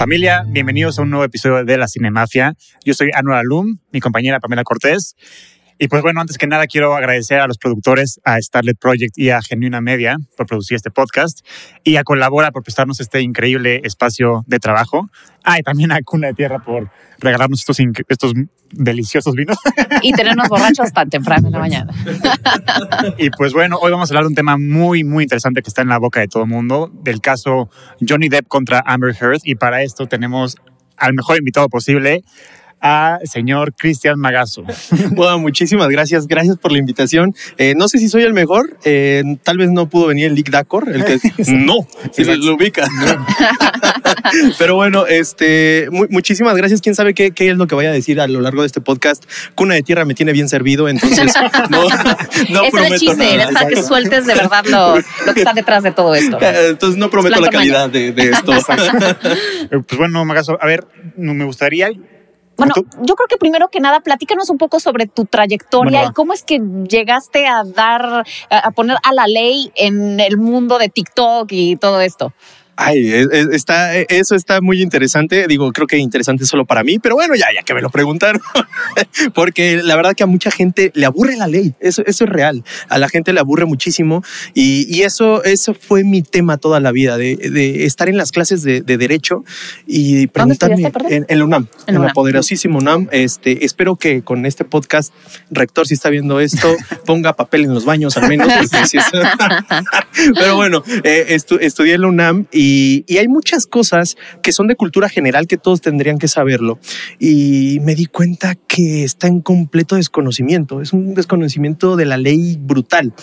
Familia, bienvenidos a un nuevo episodio de La Cinemafia. Yo soy Anual Alum, mi compañera Pamela Cortés. Y pues bueno, antes que nada quiero agradecer a los productores, a Starlet Project y a Genuina Media por producir este podcast y a Colabora por prestarnos este increíble espacio de trabajo. Ah, y también a Cuna de Tierra por regalarnos estos, estos deliciosos vinos. Y tenernos borrachos tan temprano en la mañana. Y pues bueno, hoy vamos a hablar de un tema muy, muy interesante que está en la boca de todo el mundo, del caso Johnny Depp contra Amber Heard. Y para esto tenemos al mejor invitado posible, a señor Cristian Magazo. Bueno, muchísimas gracias. Gracias por la invitación. Eh, no sé si soy el mejor. Eh, tal vez no pudo venir el Lick Dacor, el que no, si lo, lo ubica. Pero bueno, este, mu- muchísimas gracias. Quién sabe qué, qué es lo que vaya a decir a lo largo de este podcast. Cuna de Tierra me tiene bien servido, entonces no, no es el prometo chiste, nada. es para que sueltes de verdad lo, lo que está detrás de todo esto. Eh, Entonces no prometo la calidad de, de esto. Pues bueno, Magazo, a ver, me gustaría... Bueno, yo creo que primero que nada, platícanos un poco sobre tu trayectoria Bueno, y cómo es que llegaste a dar, a poner a la ley en el mundo de TikTok y todo esto. Ay, es- es- está, eso está muy interesante. Digo, creo que interesante solo para mí, pero bueno, ya, ya que me lo preguntaron. Porque la verdad que a mucha gente le aburre la ley. Eso, eso es real. A la gente le aburre muchísimo. Y, y eso, eso fue mi tema toda la vida, de, de estar en las clases de, de derecho y preguntarme en, en la UNAM, En en, la UNAM. poderosísima UNAM. Este, espero que con este podcast, rector, si está viendo esto, ponga papel en los baños al menos. porque sí es- pero bueno, eh, estu- estudié en la UNAM y, y hay muchas cosas que son de cultura general que todos tendrían que saberlo. Y me di cuenta que está en completo desconocimiento. Es un desconocimiento de la ley brutal.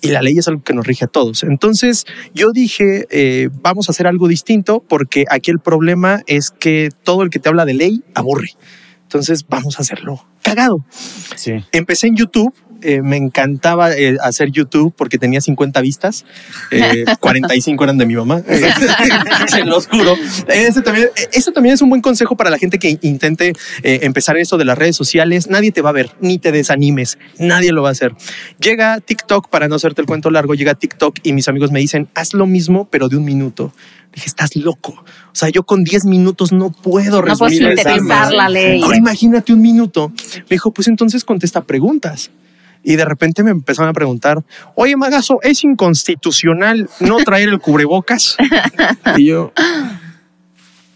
Y la ley es algo que nos rige a todos. Entonces yo dije, eh, vamos a hacer algo distinto porque aquí el problema es que todo el que te habla de ley aburre. Entonces vamos a hacerlo cagado. Sí. Empecé en YouTube. Eh, me encantaba eh, hacer YouTube porque tenía 50 vistas, eh, 45 eran de mi mamá, se los juro. Ese también, ese también es un buen consejo para la gente que intente eh, empezar eso de las redes sociales. Nadie te va a ver, ni te desanimes, nadie lo va a hacer. Llega TikTok, para no hacerte el cuento largo, llega TikTok y mis amigos me dicen, haz lo mismo, pero de un minuto. Dije, estás loco. O sea, yo con 10 minutos no puedo No resumir esa sintetizar madre. la ley. Ahora imagínate un minuto. Me dijo, pues entonces contesta preguntas. Y de repente me empezaron a preguntar, oye Magazo, ¿es inconstitucional no traer el cubrebocas? y yo,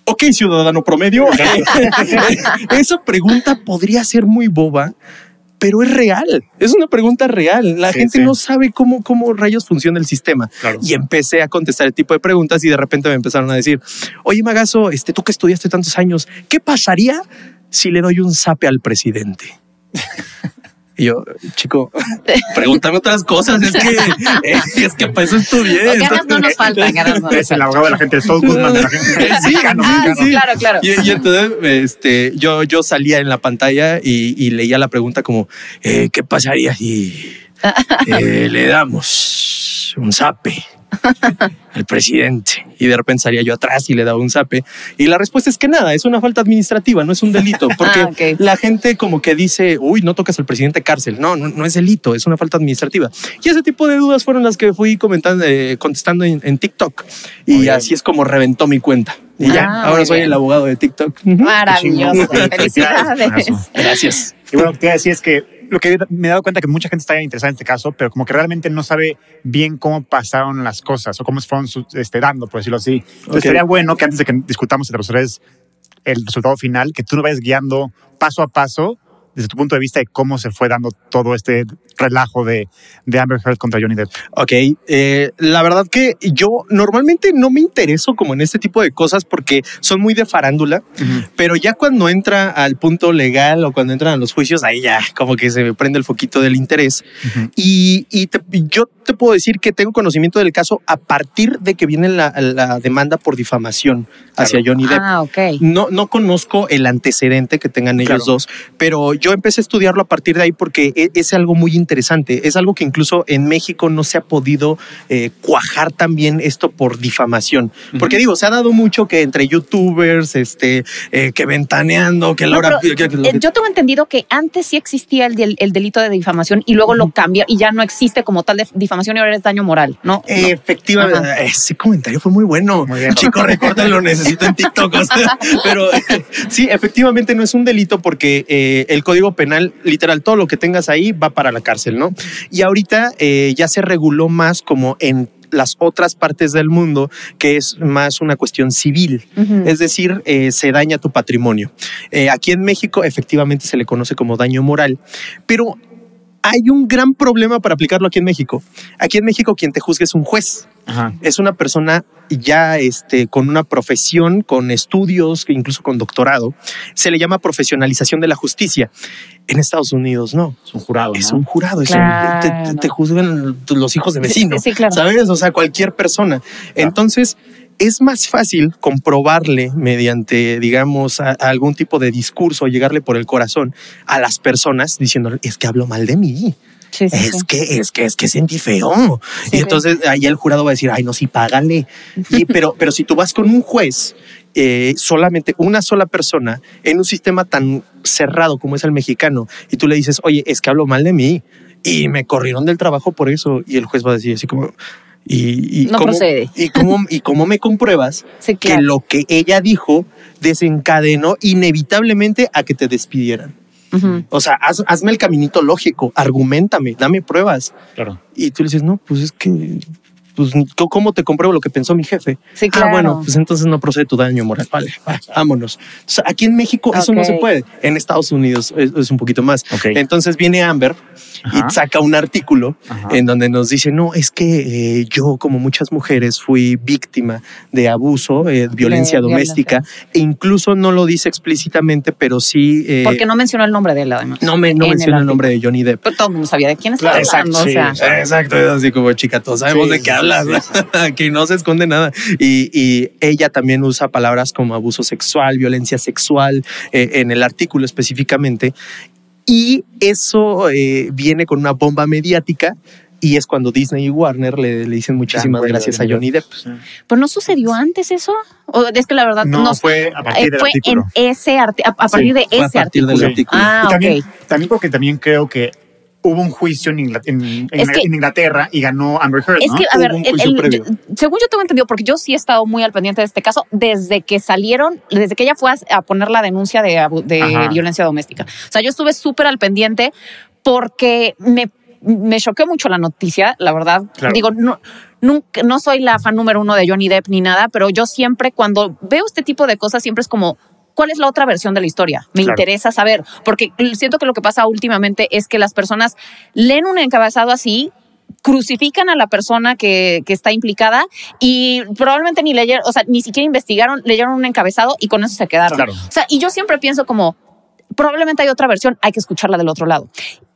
ok, ciudadano promedio. Esa pregunta podría ser muy boba, pero es real. Es una pregunta real. La Sí, gente sí. no sabe cómo, cómo rayos funciona el sistema. Claro. Y empecé a contestar el tipo de preguntas y de repente me empezaron a decir, oye Magazo, este, tú que estudiaste tantos años, ¿qué pasaría si le doy un zape al presidente? Y yo, chico, pregúntame otras cosas. Es que, es que para eso estudié. Ganas no nos faltan, ganas no nos Es el abogado de la gente, el Saul Goodman de la gente. Sí, Mexicano, Ah, mexicano. sí, claro, claro. Y, y entonces este, yo, yo salía en la pantalla y, y leía la pregunta como, eh, ¿qué pasaría si eh, le damos un zape al presidente? Y de repente salía yo atrás y le daba un zape. Y la respuesta es que nada, es una falta administrativa, no es un delito. Porque Ah, la gente como que dice, uy, no tocas al presidente cárcel. No, no, no es delito, es una falta administrativa. Y ese tipo de dudas fueron las que fui comentando, eh, contestando en, en TikTok. Y así es como reventó mi cuenta. Y ya, Ah, ahora soy bien. el abogado de TikTok. Maravilloso. Felicidades. Gracias. Y bueno, lo que te iba a decir es que lo que me he dado cuenta que mucha gente está interesada en este caso, pero como que realmente no sabe bien cómo pasaron las cosas o cómo se fueron este, dando, por decirlo así. Entonces sería bueno que antes de que discutamos entre los tres el resultado final, que tú nos vayas guiando paso a paso desde tu punto de vista de cómo se fue dando todo este relajo de, de Amber Heard contra Johnny Depp. Ok, eh, la verdad que yo normalmente no me intereso como en este tipo de cosas porque son muy de farándula, pero ya cuando entra al punto legal o cuando entran a los juicios, ahí ya como que se me prende el foquito del interés. Y, y te- yo te puedo decir que tengo conocimiento del caso a partir de que viene la, la demanda por difamación hacia Johnny Depp. Ah, ok. No, no conozco el antecedente que tengan ellos Claro. dos, pero yo empecé a estudiarlo a partir de ahí porque e- es algo muy interesante. Es algo que incluso en México no se ha podido eh, cuajar también esto por difamación. Porque digo, se ha dado mucho que entre youtubers, este, eh, que ventaneando, que No, Laura... pero, que- que- eh, yo tengo entendido que antes sí existía el, del- el delito de difamación y luego lo cambió y ya no existe como tal de difamación difamación y ahora es daño moral, ¿no? Efectivamente, Ajá. ese comentario fue muy bueno. Muy bien. Chico, recorta, lo necesito en TikTok. o sea, pero sí, efectivamente no es un delito porque eh, el Código Penal, literal, todo lo que tengas ahí va para la cárcel, ¿no? Y ahorita eh, ya se reguló más como en las otras partes del mundo, que es más una cuestión civil. Es decir, eh, se daña tu patrimonio. Eh, aquí en México efectivamente se le conoce como daño moral, pero hay un gran problema para aplicarlo aquí en México. Aquí en México quien te juzga es un juez. Ajá. Es una persona ya este, con una profesión, con estudios, incluso con doctorado. Se le llama profesionalización de la justicia. En Estados Unidos no. Es un jurado, Es ¿no? un jurado, es un- te, te- te juzgan los hijos de vecinos, sí, sí, claro. ¿sabes? O sea, cualquier persona. Entonces, es más fácil comprobarle mediante, digamos, a- a algún tipo de discurso, llegarle por el corazón a las personas diciéndole, es que hablo mal de mí. Sí, sí, Es sí. que, es que, es que sentí feo. Y entonces ahí el jurado va a decir, ay, no, sí, págale. Y, pero, pero si tú vas con un juez, eh, solamente una sola persona en un sistema tan cerrado como es el mexicano, y tú le dices, oye, es que hablo mal de mí y me corrieron del trabajo por eso. Y el juez va a decir así como, y, y No cómo, procede. Y cómo, y cómo me compruebas Sí, que lo que ella dijo desencadenó inevitablemente a que te despidieran. O sea, haz- hazme el caminito lógico, argumentame, dame pruebas. Claro. Y tú le dices, no, pues es que, pues, ¿cómo- ¿cómo te compruebo lo que pensó mi jefe? Sí, Ah, claro. bueno, pues entonces no procede tu daño moral. Vale, va, vámonos. O sea, aquí en México eso no se puede. En Estados Unidos es, es un poquito más. Ok. Entonces viene Amber Ajá. y saca un artículo Ajá. en donde nos dice, no, es que eh, yo, como muchas mujeres, fui víctima de abuso, eh, violencia De doméstica, e incluso no lo dice explícitamente, pero sí... eh, Porque no mencionó el nombre de él, además. no, me, no en menciona el artículo. nombre de Johnny Depp. Pero todo el mundo sabía de quién estaba Claro, hablando. exacto, o sea, sí, exacto, es así como chica, todos sabemos Sí, de qué sí, hablas, que no se esconde nada. Y, y ella también usa palabras como abuso sexual, violencia sexual, eh, en el artículo específicamente. Y eso eh, viene con una bomba mediática. Y es cuando Disney y Warner le, le dicen muchísimas huelga gracias a Johnny Depp. Sí. ¿Pero no sucedió antes eso? ¿O es que la verdad No, no, fue a partir eh, del fue artículo. en ese a, a partir de Fue a ese partir del artículo. artículo. Ah, y también, ok. también porque también creo que hubo un juicio en, Ingla- en- en- Es que- en Inglaterra y ganó Amber Heard, Es ¿no? que, a ver, el- yo- según yo tengo entendido, porque yo sí he estado muy al pendiente de este caso, desde que salieron, desde que ella fue a, a poner la denuncia de, violencia doméstica. O sea, yo estuve súper al pendiente porque me, me choqueó mucho la noticia, la verdad. Claro. Digo, no, nunca, no soy la fan número uno de Johnny Depp ni nada, pero yo siempre cuando veo este tipo de cosas, siempre es como... ¿Cuál es la otra versión de la historia? Me Claro. interesa saber, porque siento que lo que pasa últimamente es que las personas leen un encabezado así, crucifican a la persona que, que está implicada y probablemente ni leyeron, o sea, ni siquiera investigaron, leyeron un encabezado y con eso se quedaron. Claro. O sea, y yo siempre pienso como, probablemente hay otra versión, hay que escucharla del otro lado.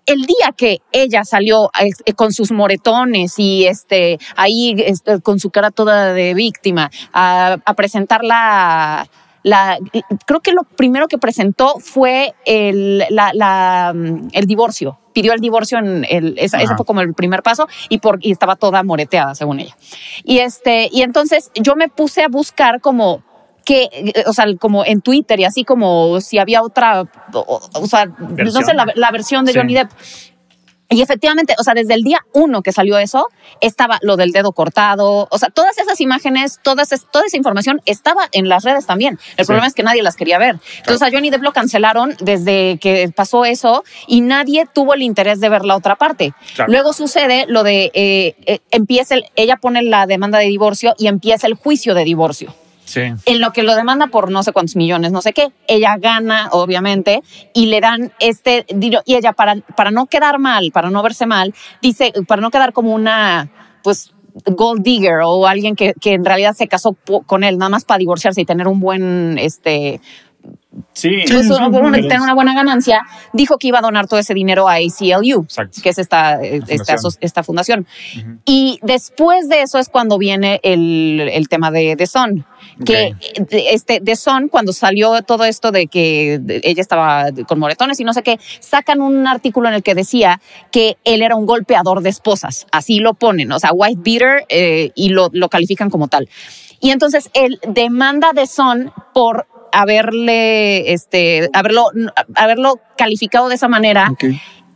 El día que ella salió eh, con sus moretones y este ahí este, con su cara toda de víctima a, a presentar la, la- creo que lo primero que presentó fue el, la- la, mm, el divorcio. Pidió el divorcio en el, esa, ese fue como el primer paso y, por, y estaba toda moreteada, según ella. Y este, y entonces yo me puse a buscar como que, o sea, como en Twitter y así como si había otra, o, o sea, no ¿Versión? sé, la, la versión de Sí. Johnny Depp. Y efectivamente, o sea, desde el día uno que salió eso, estaba lo del dedo cortado, o sea, todas esas imágenes, todas toda esa información estaba en las redes también. El Sí. problema es que nadie las quería ver. Entonces a Johnny Depp lo cancelaron desde que pasó eso y nadie tuvo el interés de ver la otra parte. Claro. Luego sucede lo de, eh, eh, empieza el- ella pone la demanda de divorcio y empieza el juicio de divorcio En lo que lo demanda por no sé cuántos millones, no sé qué. Ella gana, obviamente, y le dan este dinero. Y ella, para, para no quedar mal, para no verse mal, dice, para no quedar como una, pues, gold digger o alguien que, que en realidad se casó con él, nada más para divorciarse y tener un buen, este, Sí. pues, sí, un- un- sí. tener una buena ganancia, dijo que iba a donar todo ese dinero a ACLU, Exacto. que es esta, eh, esta, fundación. esta. Y después de eso es cuando viene el, el tema de The Sun. Que este, The Sun, cuando salió todo esto de que ella estaba con moretones y no sé qué, sacan un artículo en el que decía que él era un golpeador de esposas. Así lo ponen, o sea, white beater, eh, y lo, lo califican como tal. Y entonces él demanda The Sun por haberle, este, haberlo, haberlo calificado de esa manera Ok.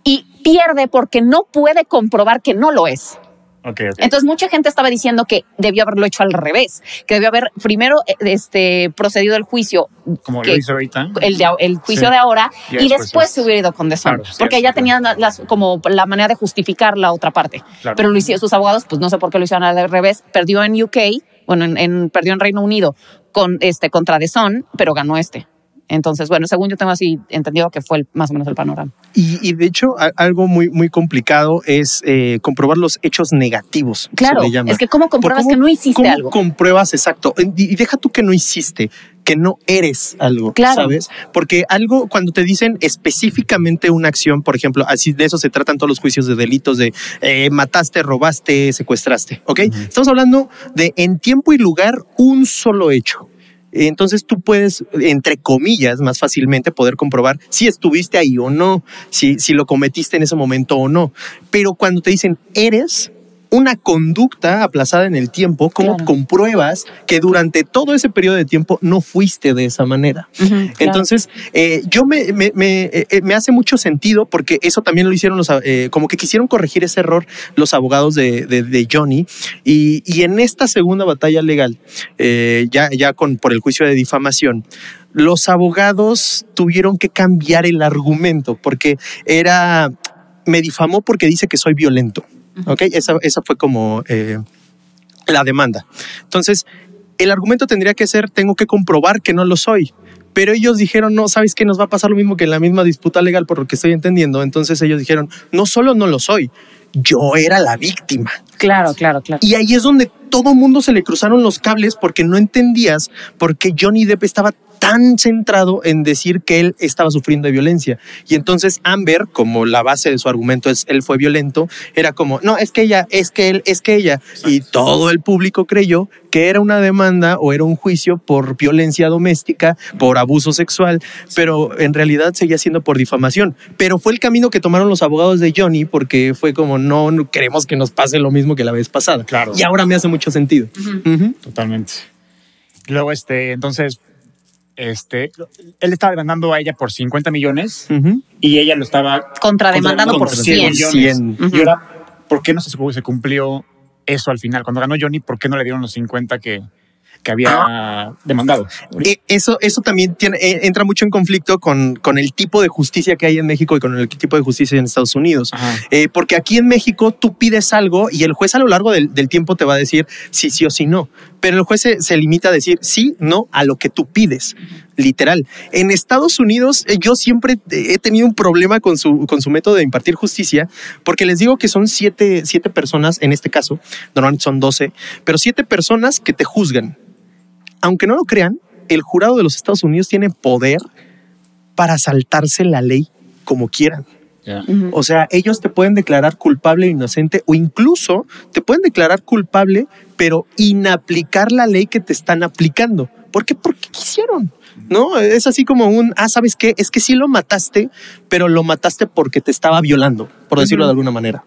y pierde porque no puede comprobar que no lo es. Ok, ok. Entonces mucha gente estaba diciendo que debió haberlo hecho al revés, que debió haber primero eh, este, procedido el juicio, Como que- lo hizo ahorita. el, de- el juicio Sí. de ahora, Y y después después es- se hubiera ido con The Sun, Claro, porque es- ya tenían la- las, como la manera de justificar la otra parte. Claro. Pero lo hicieron sus abogados, pues no sé por qué lo hicieron al revés, perdió en UK, bueno, en, en- perdió en Reino Unido con este contra The Sun, pero ganó este. Entonces, bueno, según yo tengo así entendido que fue el- más o menos el panorama. Y, y de hecho, algo muy, muy complicado es eh, comprobar los hechos negativos. Claro, es que cómo compruebas ¿Cómo- que no hiciste cómo algo. compruebas exacto? Y, y deja tú que no hiciste, que no eres algo, Claro. ¿sabes? Porque algo, cuando te dicen específicamente una acción, por ejemplo, así de eso se tratan todos los juicios de delitos de eh, mataste, robaste, secuestraste, ¿ok? Estamos hablando de en tiempo y lugar un solo hecho. Entonces tú puedes, entre comillas, más fácilmente poder comprobar si estuviste ahí o no, si, si lo cometiste en ese momento o no. Pero cuando te dicen eres una conducta aplazada en el tiempo, ¿cómo Claro. compruebas que durante todo ese periodo de tiempo no fuiste de esa manera? Entonces, eh, yo me, me, me, eh, me hace mucho sentido porque eso también lo hicieron los, eh, como que quisieron corregir ese error los abogados de, de- de Johnny. Y, y en esta segunda batalla legal, eh, ya, ya con, por el juicio de difamación, los abogados tuvieron que cambiar el argumento porque era, me difamó porque dice que soy violento. ¿Ok? Esa, esa fue como eh, la demanda. Entonces, el argumento tendría que ser, tengo que comprobar que no lo soy. Pero ellos dijeron, no, ¿sabes qué? Nos va a pasar lo mismo que en la misma disputa legal, por lo que estoy entendiendo. Entonces ellos dijeron, no solo no lo soy, yo era la víctima. Claro, claro, claro. Y ahí es donde todo mundo se le cruzaron los cables porque no entendías por qué Johnny Depp estaba tan centrado en decir que él estaba sufriendo de violencia. Y entonces Amber, como la base de su argumento es él fue violento, era como, no, es que ella, es que él, es que ella. Y todo el público creyó que era una demanda o era un juicio por violencia doméstica, por abuso sexual, pero en realidad seguía siendo por difamación. Pero fue el camino que tomaron los abogados de Johnny porque fue como, no, no queremos que nos pase lo mismo que la vez pasada. Claro. Y ahora me hace mucho sentido. Totalmente. Luego, este, entonces, este, él estaba demandando a ella por 50 millones Ujú. y ella lo estaba Contrademandando por contra 100. millones. 100. Ujú. Y ahora, ¿por qué no se, se cumplió eso al final? Cuando ganó Johnny, ¿por qué no le dieron los 50 que, que había demandado? Eh, Eso, eso también tiene, eh, entra mucho en conflicto con, con el tipo de justicia que hay en México y con el tipo de justicia en Estados Unidos. Eh, porque aquí en México tú pides algo y el juez a lo largo del, del tiempo te va a decir sí, sí o sí no. Pero el juez se, se limita a decir sí, no a lo que tú pides. Literal. En Estados Unidos eh, yo siempre he tenido un problema con su, con su método de impartir justicia porque les digo que son siete, siete personas, en este caso, normalmente son doce, pero siete personas que te juzgan. Aunque no lo crean, el jurado de los Estados Unidos tiene poder para saltarse la ley como quieran. O sea, ellos te pueden declarar culpable o inocente o incluso te pueden declarar culpable, pero inaplicar la ley que te están aplicando. ¿Por qué? Porque quisieron. No, es así como un, ah, ¿sabes qué? Es que sí lo mataste, pero lo mataste porque te estaba violando, por decirlo de alguna manera.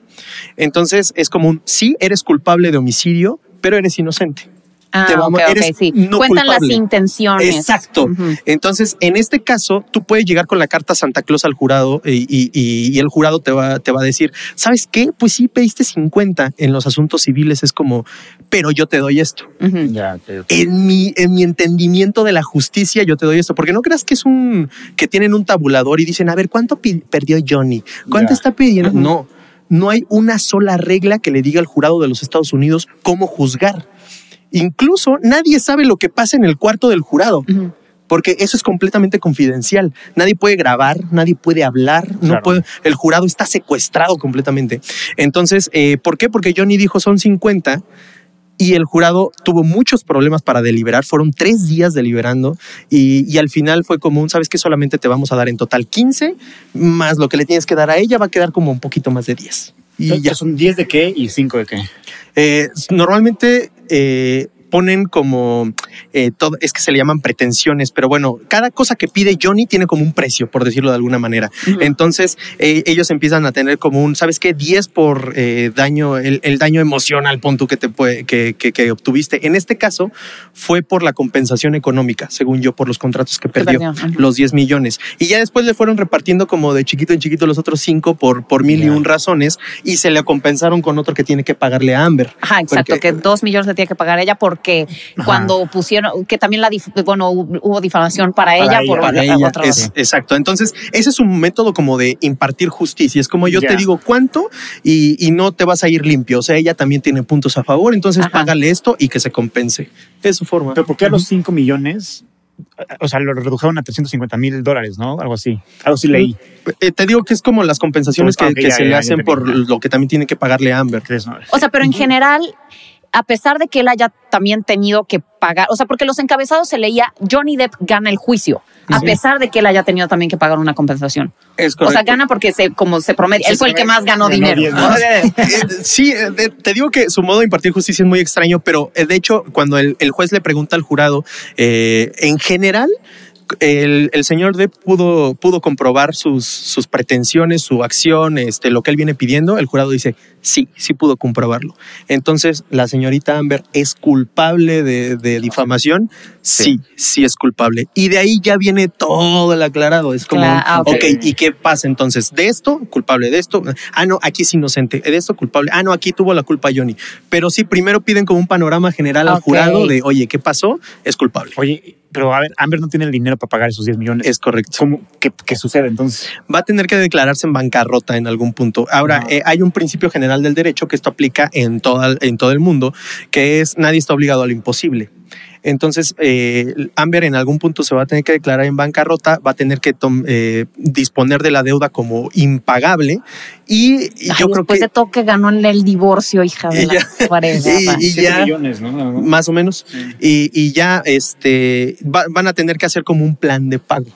Entonces es como un, sí, eres culpable de homicidio, pero eres inocente. Ah, te vamos- eres sí. no Cuentan las intenciones. Exacto. Entonces, en este caso, tú puedes llegar con la carta Santa Claus al jurado y, y- el jurado te va, te va a decir, ¿sabes qué? Pues sí, pediste 50 en los asuntos civiles. Es como, pero yo te doy esto. Ok. En mi, en mi entendimiento de la justicia, yo te doy esto. Porque no creas que es un, que tienen un tabulador y dicen, a ver, ¿cuánto perdió Johnny? ¿Cuánto Ya. está pidiendo? No, no hay una sola regla que le diga al jurado de los Estados Unidos cómo juzgar. Incluso nadie sabe lo que pasa en el cuarto del jurado porque eso es completamente confidencial. Nadie puede grabar, nadie puede hablar, no Claro. puede, el jurado está secuestrado completamente. Entonces, eh, ¿por qué? Porque Johnny dijo son 50 y el jurado tuvo muchos problemas para deliberar, fueron tres días deliberando y, y al final fue como un, sabes que solamente te vamos a dar en total 15, más lo que le tienes que dar a ella va a quedar como un poquito más de 10. Y ya. ¿Son 10 de qué y 5 de qué? Eh, normalmente, eh, ponen como eh, todo, es que se le llaman pretensiones, pero bueno, cada cosa que pide Johnny tiene como un precio, por decirlo de alguna manera. Entonces, eh, ellos empiezan a tener como un, ¿sabes qué? 10 por eh, daño, el, el daño emocional, punto que te puede, que, que, que obtuviste. En este caso, fue por la compensación económica, según yo, por los contratos que perdió, los 10 millones. Y ya después le fueron repartiendo como de chiquito en chiquito los otros 5 por, por mil y Ya. un razones y se le compensaron con otro que tiene que pagarle a Amber. Ajá, exacto, Porque- que dos millones le tiene que pagar ella porque cuando pusieron, que también la, dif- bueno, hubo difamación para, ella ella, por para otra ella. razón. Es, exacto. Entonces, ese es un método como de impartir justicia. Es como yo te digo cuánto y, y no te vas a ir limpio. O sea, ella también tiene puntos a favor. Entonces, Ajá. págale esto y que se compense. Es su forma. Pero ¿por qué a los 5 millones? O sea, lo redujeron a 350 mil dólares, ¿no? Algo así. Algo así leí. Eh, te digo que es como las compensaciones que, que ya, se ya, le ya hacen por lo que también tiene que pagarle a Amber. O sea, pero en general, a pesar de que él haya también tenido que pagar, o sea, porque los encabezados se leía Johnny Depp gana el juicio, a Sí. pesar de que él haya tenido también que pagar una compensación. Es O sea, gana porque se, como se promedia, Sí, él fue el que más ganó ganó dinero. 10 ¿no? más. Eh, sí, eh, te digo que su modo de impartir justicia es muy extraño, pero eh, de hecho, cuando el, el juez le pregunta al jurado, eh, en general, el, el señor Depp pudo, pudo comprobar sus, sus pretensiones, su acción, este, lo que él viene pidiendo. El jurado dice, sí, sí pudo comprobarlo. Entonces, la señorita Amber es culpable de, de difamación. Sí, sí es culpable. Y de ahí ya viene todo el aclarado. Es como, ah, ok. ok, ¿y qué pasa entonces? De esto, culpable de esto. Ah, no, aquí es inocente. De esto, culpable. Ah, no, aquí tuvo la culpa Johnny. Pero sí, primero piden como un panorama general al jurado de, oye, ¿qué pasó? Es culpable. Oye, pero a ver, Amber no tiene el dinero para pagar esos 10 millones. Es correcto. ¿Cómo? ¿Qué, qué sucede entonces? Va a tener que declararse en bancarrota en algún punto. Ahora, Ah. eh, hay un principio general del derecho que esto aplica en, toda, en todo el mundo, que es nadie está obligado a lo imposible. Entonces, eh, Amber en algún punto se va a tener que declarar en bancarrota, va a tener que tom- eh, disponer de la deuda como impagable y, y Ay, yo creo después que de todo que ganó en el divorcio, hija de la ya- fregada. y- y ya- millones, ¿no? más o menos, y, y ya este, va- van a tener que hacer como un plan de pago.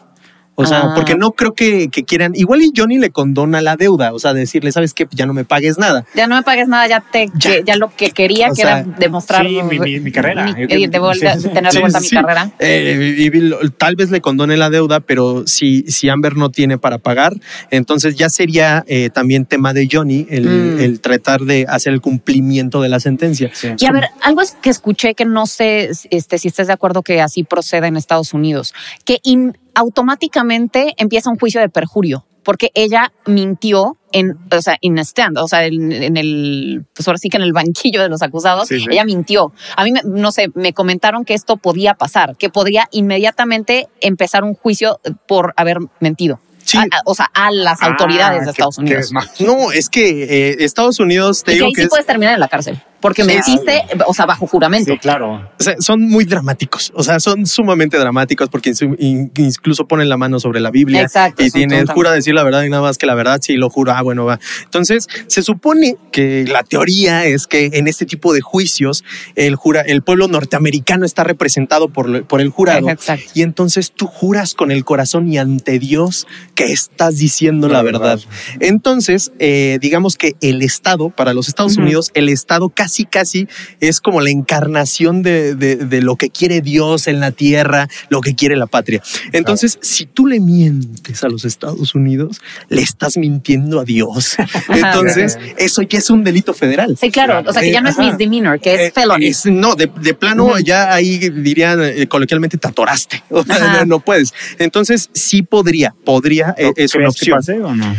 O sea, Ah. porque no creo que, que quieran, igual y Johnny le condona la deuda, o sea, decirle, ¿sabes qué? Ya no me pagues nada. Ya no me pagues nada, ya te Ya. que- ya lo que quería O que sea, era demostrar sí, mi- mi- mi carrera. mi- eh, de vuelta- sí, sí, sí. tener de Sí, vuelta mi sí. carrera. Eh, y- y tal vez le condone la deuda, pero si, si Amber no tiene para pagar, entonces ya sería eh, también tema de Johnny el, Mm. el tratar de hacer el cumplimiento de la sentencia. Sí. Y a ver, algo es que escuché que no sé este, si estás de acuerdo que así proceda en Estados Unidos, que in- automáticamente empieza un juicio de perjurio, porque ella mintió en, o sea, in stand, o sea, en, en el, pues ahora sí que en el banquillo de los acusados, Sí, sí. ella mintió. A mí, me- no sé, me comentaron que esto podía pasar, que podría inmediatamente empezar un juicio por haber mentido. Sí. A- a- o sea, a las Ah, autoridades de Estados Unidos. No, es que eh, Estados Unidos, te Y que ahí que sí es- puedes terminar en la cárcel, porque Sí. mentiste, o sea, bajo juramento. Sí, claro. O sea, son muy dramáticos, o sea, son sumamente dramáticos porque incluso ponen la mano sobre la Biblia Exacto, y tiene, jura decir la verdad y nada más que la verdad, sí lo juro, ah, bueno, va. Entonces, se supone que la teoría es que en este tipo de juicios el, jura, el pueblo norteamericano está representado por, por el jurado Exacto. y entonces tú juras con el corazón y ante Dios que estás diciendo la, La verdad. verdad. Entonces, eh, digamos que el Estado, para los Estados. Unidos, el Estado casi, casi es como la encarnación de, de- de lo que quiere Dios en la tierra, lo que quiere la patria. Entonces, si tú le mientes a los Estados Unidos, le estás mintiendo a Dios. Entonces, eso ya es un delito federal. Sí, claro. O sea, que ya no es misdemeanor, que es Eh, felony. es- no, de, de plano ya ahí dirían eh, coloquialmente te atoraste. O sea, Ajá. no, no puedes. Entonces sí podría, podría, eh, es una ¿Crees que opción. pase o no?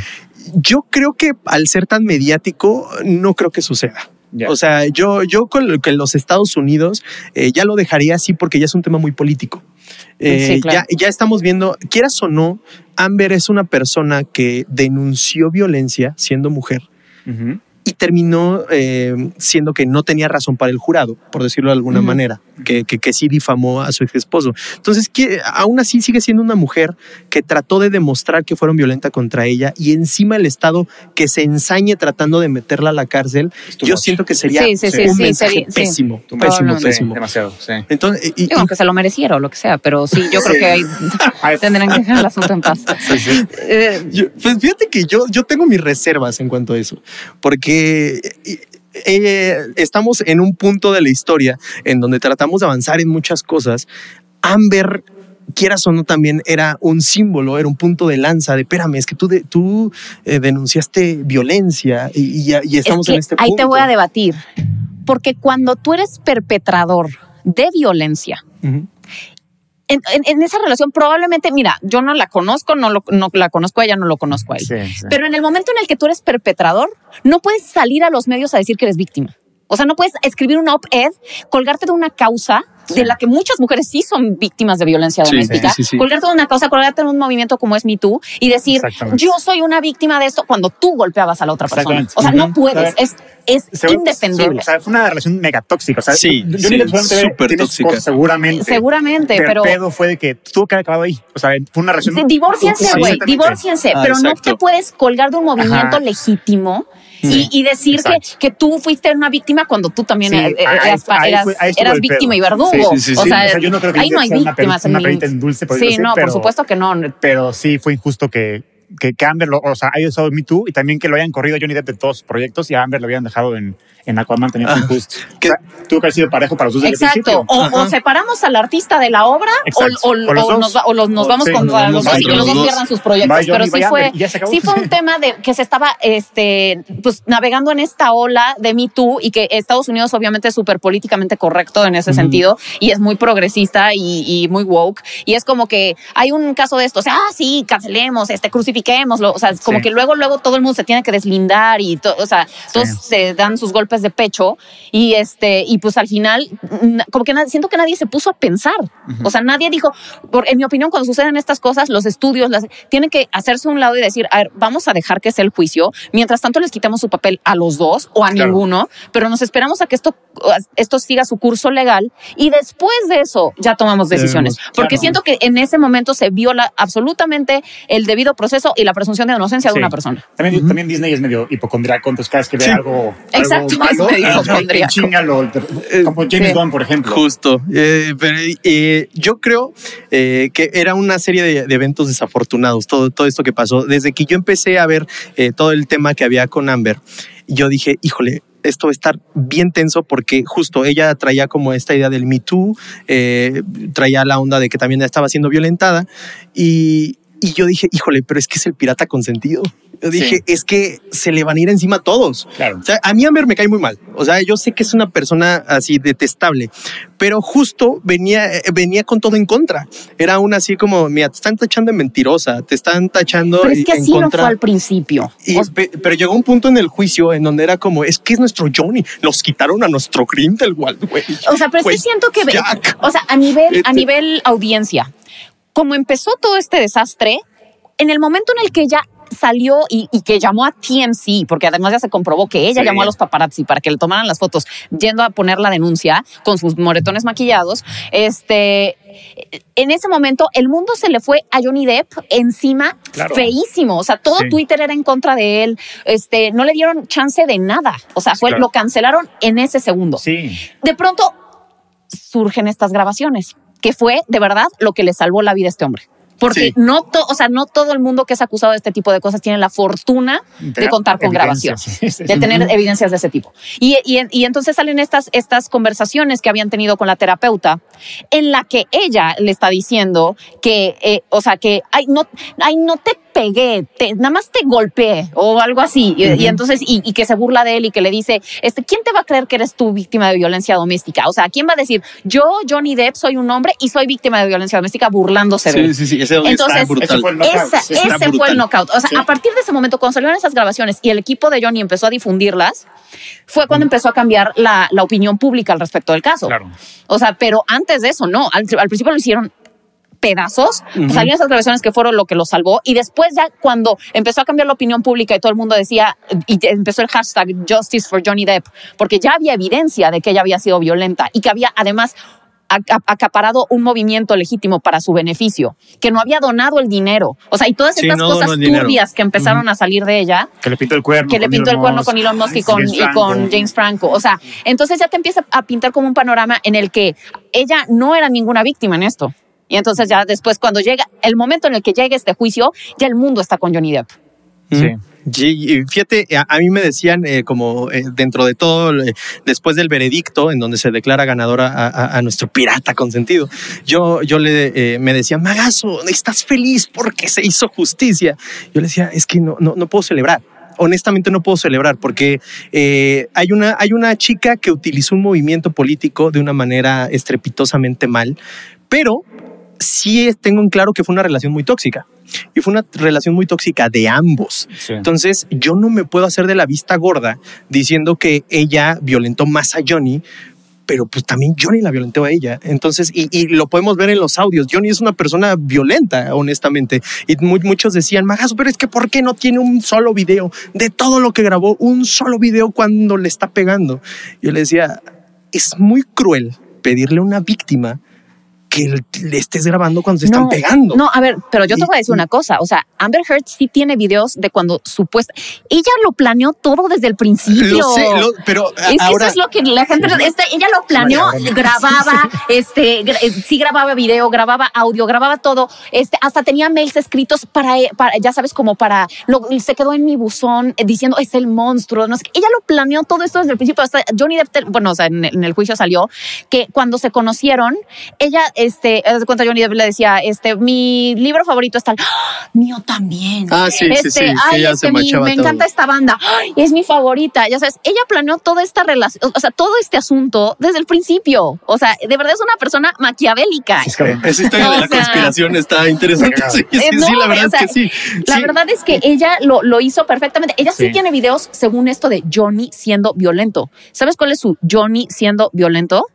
Yo creo que al ser tan mediático, no creo que suceda. O sea, yo, yo con lo que los Estados Unidos eh, ya lo dejaría así porque ya es un tema muy político. Eh, Sí, claro. ya, ya estamos viendo, quieras o no, Amber es una persona que denunció violencia siendo mujer. Y terminó eh, siendo que no tenía razón para el jurado, por decirlo de alguna Ujú. manera, que, que, que sí difamó a su ex esposo. Entonces, que aún así sigue siendo una mujer que trató de demostrar que fueron violentas contra ella y encima el Estado que se ensañe tratando de meterla a la cárcel, too yo much. siento que sería Sí, sí, sí, un sí, mensaje sería- sí. pésimo, pésimo, pésimo. Demasiado, sí. Entonces, y- y- Digo, aunque se lo mereciera o lo que sea, pero sí, yo creo que ahí Ay, tendrán que dejar el asunto en paz. Eh, Yo- pues fíjate que yo, yo tengo mis reservas en cuanto a eso, porque eh, eh, estamos en un punto de la historia en donde tratamos de avanzar en muchas cosas. Amber quieras o no, también era un símbolo, era un punto de lanza de, espérame, es que tú, de, tú eh, denunciaste violencia y, y, estamos es que en este ahí punto. te voy a debatir, porque cuando tú eres perpetrador de violencia. En, en- en esa relación probablemente, mira, yo no la conozco, no, lo- no la conozco a ella, no lo conozco a él. Sí, sí. Pero en el momento en el que tú eres perpetrador, no puedes salir a los medios a decir que eres víctima. O sea, no puedes escribir una op-ed, colgarte de una causa de la que muchas mujeres sí son víctimas de violencia doméstica, sí, sí, sí. colgarte de una causa, colgarte de un movimiento como es Me Too y decir, yo soy una víctima de esto cuando tú golpeabas a la otra persona. O sea, no puedes, es, es Se- indefendible. O sea, fue una relación mega tóxica. O sea, Sí, yo sí, súper tóxica. cosas seguramente. Seguramente, pero... el pedo fue de que tuvo que haber acabado ahí. O sea, fue una relación. Divórciense, güey, divórciense, Ah, pero no te puedes colgar de un movimiento Ajá. legítimo y, y decir que, Exacto. que tú fuiste una víctima cuando tú también Sí, ahí eras, ahí eras- fue- ahí eras víctima y verdugo. Sí, sí, sí, o, sí. sea, O sea, yo no creo que ahí no hay una víctimas. una ni- perita en dulce, por sí, decirlo así, no, pero- por supuesto que no. Pero sí fue injusto que, que, que Amber, lo, o sea, haya usado Me Too y también que lo hayan corrido Johnny Depp de todos sus proyectos y a Amber lo habían dejado en, en Aquaman también fue Ah, injusto. que- O sea, tuvo que haber sido parejo para los dos desde el Exacto. principio. O, o separamos al artista de la obra o, o- O los o nos, o los- nos O- vamos sí, contra los dos y que los dos pierdan sus proyectos. Pero sí fue, sí fue un tema de que se estaba este, pues, navegando en esta ola de Me Too y que Estados Unidos obviamente es súper políticamente correcto en ese sentido y es muy progresista y, y muy woke. Y es como que hay un caso de esto, o sea, ah, sí, cancelemos, este, crucifiquémoslo. O sea, como Sí. que luego, luego todo el mundo se tiene que deslindar y, to- o sea, todos Sí. se dan sus golpes de pecho y este, y pues al final, como que siento que nadie se puso a pensar. O sea, nadie dijo, por, en mi opinión, cuando suceden estas cosas, los estudios las, tienen que hacerse a un lado y decir, a ver, vamos a dejar que sea el juicio. Mientras tanto, les quitamos su papel a los dos o a Claro. ninguno, pero nos esperamos a que esto, esto siga su curso legal y después de eso ya tomamos decisiones. Debemos- Porque claro. siento que en ese momento se viola absolutamente el debido proceso y la presunción de inocencia Sí. de una persona. También, también Disney es medio hipocondriaco, entonces cada vez que ve Sí. algo, Exacto, algo malo, es medio hipocondriaco. chingalo, Eh, como James sí. Gunn, por ejemplo. Justo. Eh, pero eh, yo creo eh, que era una serie de, de eventos desafortunados, todo, todo esto que pasó. Desde que yo empecé a ver eh, todo el tema que había con Amber, yo dije, híjole, esto va a estar bien tenso porque justo ella traía como esta idea del Me Too, eh, traía la onda de que también estaba siendo violentada y, y yo dije, híjole, pero es que es el pirata consentido. Yo dije, Sí. es que se le van a ir encima a todos. Claro. O sea, a mí Amber me cae muy mal. O sea, yo sé que es una persona así detestable, pero justo venía, eh, venía con todo en contra. Era una así como, mira, te están tachando de mentirosa, te están tachando Pero es que en así no contra. fue al principio. Y- O sea, pe- pero llegó un punto en el juicio en donde era como, es que es nuestro Johnny, nos quitaron a nuestro Grindelwald, güey. O sea, pero es Güey, que siento que, Jack. o sea, a nivel, a Este- nivel audiencia, como empezó todo este desastre, en el momento en el que ella salió y, y que llamó a TMC, porque además ya se comprobó que ella Sí. llamó a los paparazzi para que le tomaran las fotos, yendo a poner la denuncia con sus moretones maquillados, este, en ese momento el mundo se le fue a Johnny Depp encima Claro. feísimo, o sea, todo Sí. Twitter era en contra de él, este, no le dieron chance de nada, o sea, fue, Claro. lo cancelaron en ese segundo Sí. de pronto surgen estas grabaciones, que fue de verdad lo que le salvó la vida a este hombre. Porque Sí. no, to- o sea, no todo el mundo que es acusado de este tipo de cosas tiene la fortuna de contar con sí, de tener evidencias de ese tipo. Y, y, y entonces salen estas, estas conversaciones que habían tenido con la terapeuta, en la que ella le está diciendo que, eh, o sea, que, ay, no, ay, no te pegué, te- nada más te golpeé o algo así. Y, y entonces, y, y que se burla de él y que le dice, este, ¿quién te va a creer que eres tú víctima de violencia doméstica? O sea, ¿quién va a decir, yo, Johnny Depp, soy un hombre y soy víctima de violencia doméstica burlándose de él? Sí, sí, sí, ese Entonces, está brutal. Ese fue el knockout. Esa- ese fue el knockout. O sea, Sí. a partir de ese momento, cuando salieron esas grabaciones y el equipo de Johnny empezó a difundirlas, fue cuando empezó a cambiar la, la opinión pública al respecto del caso. Claro. O sea, pero antes de eso, no. Al, al principio lo hicieron pedazos, salieron esas grabaciones que fueron lo que lo salvó y después ya cuando empezó a cambiar la opinión pública y todo el mundo decía y empezó el hashtag Justice for Johnny Depp porque ya había evidencia de que ella había sido violenta y que había además aca- acaparado un movimiento legítimo para su beneficio, que no había donado el dinero, o sea, y todas Sí, estas no cosas turbias que empezaron a salir de ella, Que le pintó el cuerno. que le con pintó el Elon cuerno Musk, con Elon Musk y con, y. James Franco. O sea, entonces ya te empieza a pintar como un panorama en el que ella no era ninguna víctima en esto. Y entonces ya después cuando llega el momento en el que llegue este juicio, ya el mundo está con Johnny Depp. Sí. Y, fíjate, a, a mí me decían, eh, como eh, dentro de todo, eh, después del veredicto, en donde se declara ganadora a, a- a nuestro pirata consentido, yo, yo le, eh, me decía, Magazo, ¿estás feliz porque se hizo justicia? Yo le decía, es que no, no, no puedo celebrar. Honestamente no puedo celebrar porque eh, hay, una, hay una chica que utilizó un movimiento político de una manera estrepitosamente mal, pero sí tengo en claro que fue una relación muy tóxica. Y fue una relación muy tóxica de ambos. Sí. Entonces, yo no me puedo hacer de la vista gorda diciendo que ella violentó más a Johnny, pero pues también Johnny la violentó a ella. Entonces, y, y lo podemos ver en los audios. Johnny es una persona violenta, honestamente. Y mu- muchos decían, Magazo, pero es que ¿por qué no tiene un solo video de todo lo que grabó? Un solo video cuando le está pegando. Yo le decía, es muy cruel pedirle a una víctima que le estés grabando cuando se están pegando. No, a ver, pero yo te voy a decir una cosa. O sea, Amber Heard sí tiene videos de cuando supuesta. Ella lo planeó todo desde el principio. Lo sé, lo- pero Es que eso es lo que la gente, este, ella lo planeó, grababa, este, eh, sí grababa video, grababa audio, grababa todo, este, hasta tenía mails escritos para, para ya sabes, como para, lo- se quedó en mi buzón eh, diciendo es el monstruo, no sé. Ella lo planeó todo esto desde el principio, hasta Johnny Depp, bueno, o sea, en, el- en el juicio salió que cuando se conocieron, ella, este, haz de cuenta Johnny Depp le decía, este, mi libro favorito es tal, ¡Ah! mío también. Ah, sí, sí, sí, que ay, ella este, se mi- me todo. encanta esta banda, ¡Ay, es mi favorita. Ya sabes, ella planeó toda esta relación, o sea, todo este asunto desde el principio. O sea, de verdad es una persona maquiavélica. Sí, es que- Esa historia de la sea, conspiración está interesante. Sí, sí, Eh, sí, no, la verdad o sea, es que sí. La Sí. verdad es que ella lo, lo hizo perfectamente. Ella sí. Sí. tiene videos según esto de Johnny siendo violento. ¿Sabes cuál es su Johnny siendo violento?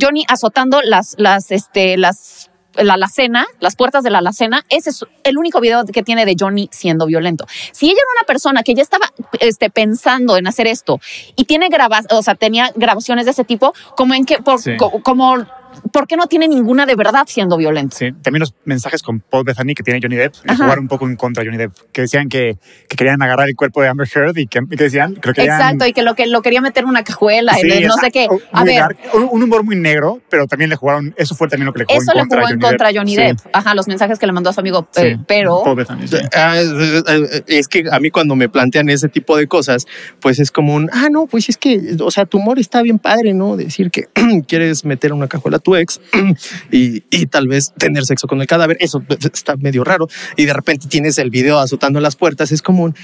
Johnny azotando las, las, este, las, la alacena, las puertas de la alacena. Ese es el único video que tiene de Johnny siendo violento. Si ella era una persona que ya estaba este, pensando en hacer esto y tiene grabas, o sea, tenía grabaciones de ese tipo, como en que, por, Sí. co- como, ¿por qué no tiene ninguna de verdad siendo violento? Sí, también los mensajes con Paul Bethany que tiene Johnny Depp y Ajá. jugar un poco en contra de Johnny Depp, que decían que, que querían agarrar el cuerpo de Amber Heard y que, y que decían, creo que Exacto, y que lo que lo quería meter en una cajuela, Sí, de no sé qué. A ver, dark, un, un humor muy negro, pero también le jugaron, eso fue también lo que le jugó eso en le contra jugó a en contra a Depp. Johnny Sí, Depp. Ajá, los mensajes que le mandó a su amigo, sí. eh, pero Paul Bethany, sí. Ah, eh, eh, es que a mí cuando me plantean ese tipo de cosas, pues es como un, ah, no, pues es que, o sea, tu humor está bien padre, ¿no? Decir que quieres meter una cajuela tu ex y, y tal vez tener sexo con el cadáver, eso está medio raro. Y de repente tienes el video azotando las puertas, es como un,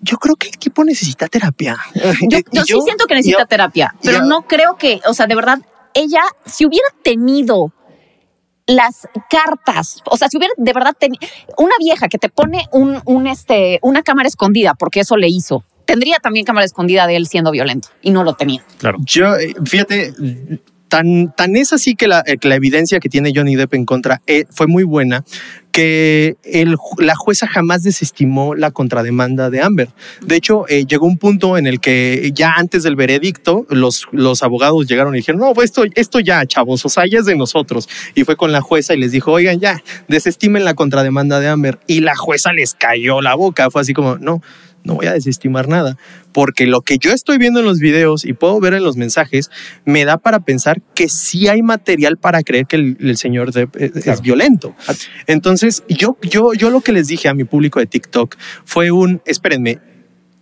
yo creo que el tipo necesita terapia. yo, sí siento que necesita yo- terapia, pero yo- no creo que, o sea, de verdad, ella, si hubiera tenido las cartas, o sea, si hubiera de verdad tenido una vieja que te pone un, un este, una cámara escondida, porque eso le hizo, tendría también cámara escondida de él siendo violento y no lo tenía. Claro. Yo, eh, fíjate, tan, es así que la, eh, que la evidencia que tiene Johnny Depp en contra eh, fue muy buena que la jueza jamás desestimó la contrademanda de Amber. De hecho, eh, llegó un punto en el que ya antes del veredicto, los, los abogados llegaron y dijeron, no, pues esto, esto ya, chavos, o sea, ya es de nosotros. Y fue con la jueza y les dijo, oigan, ya, desestimen la contrademanda de Amber. Y la jueza les cayó la boca. Fue así como, no, no voy a desestimar nada, porque lo que yo estoy viendo en los videos y puedo ver en los mensajes me da para pensar que sí hay material para creer que el, el señor Depp es, es violento. Entonces, yo, yo, yo lo que les dije a mi público de TikTok fue un, espérenme,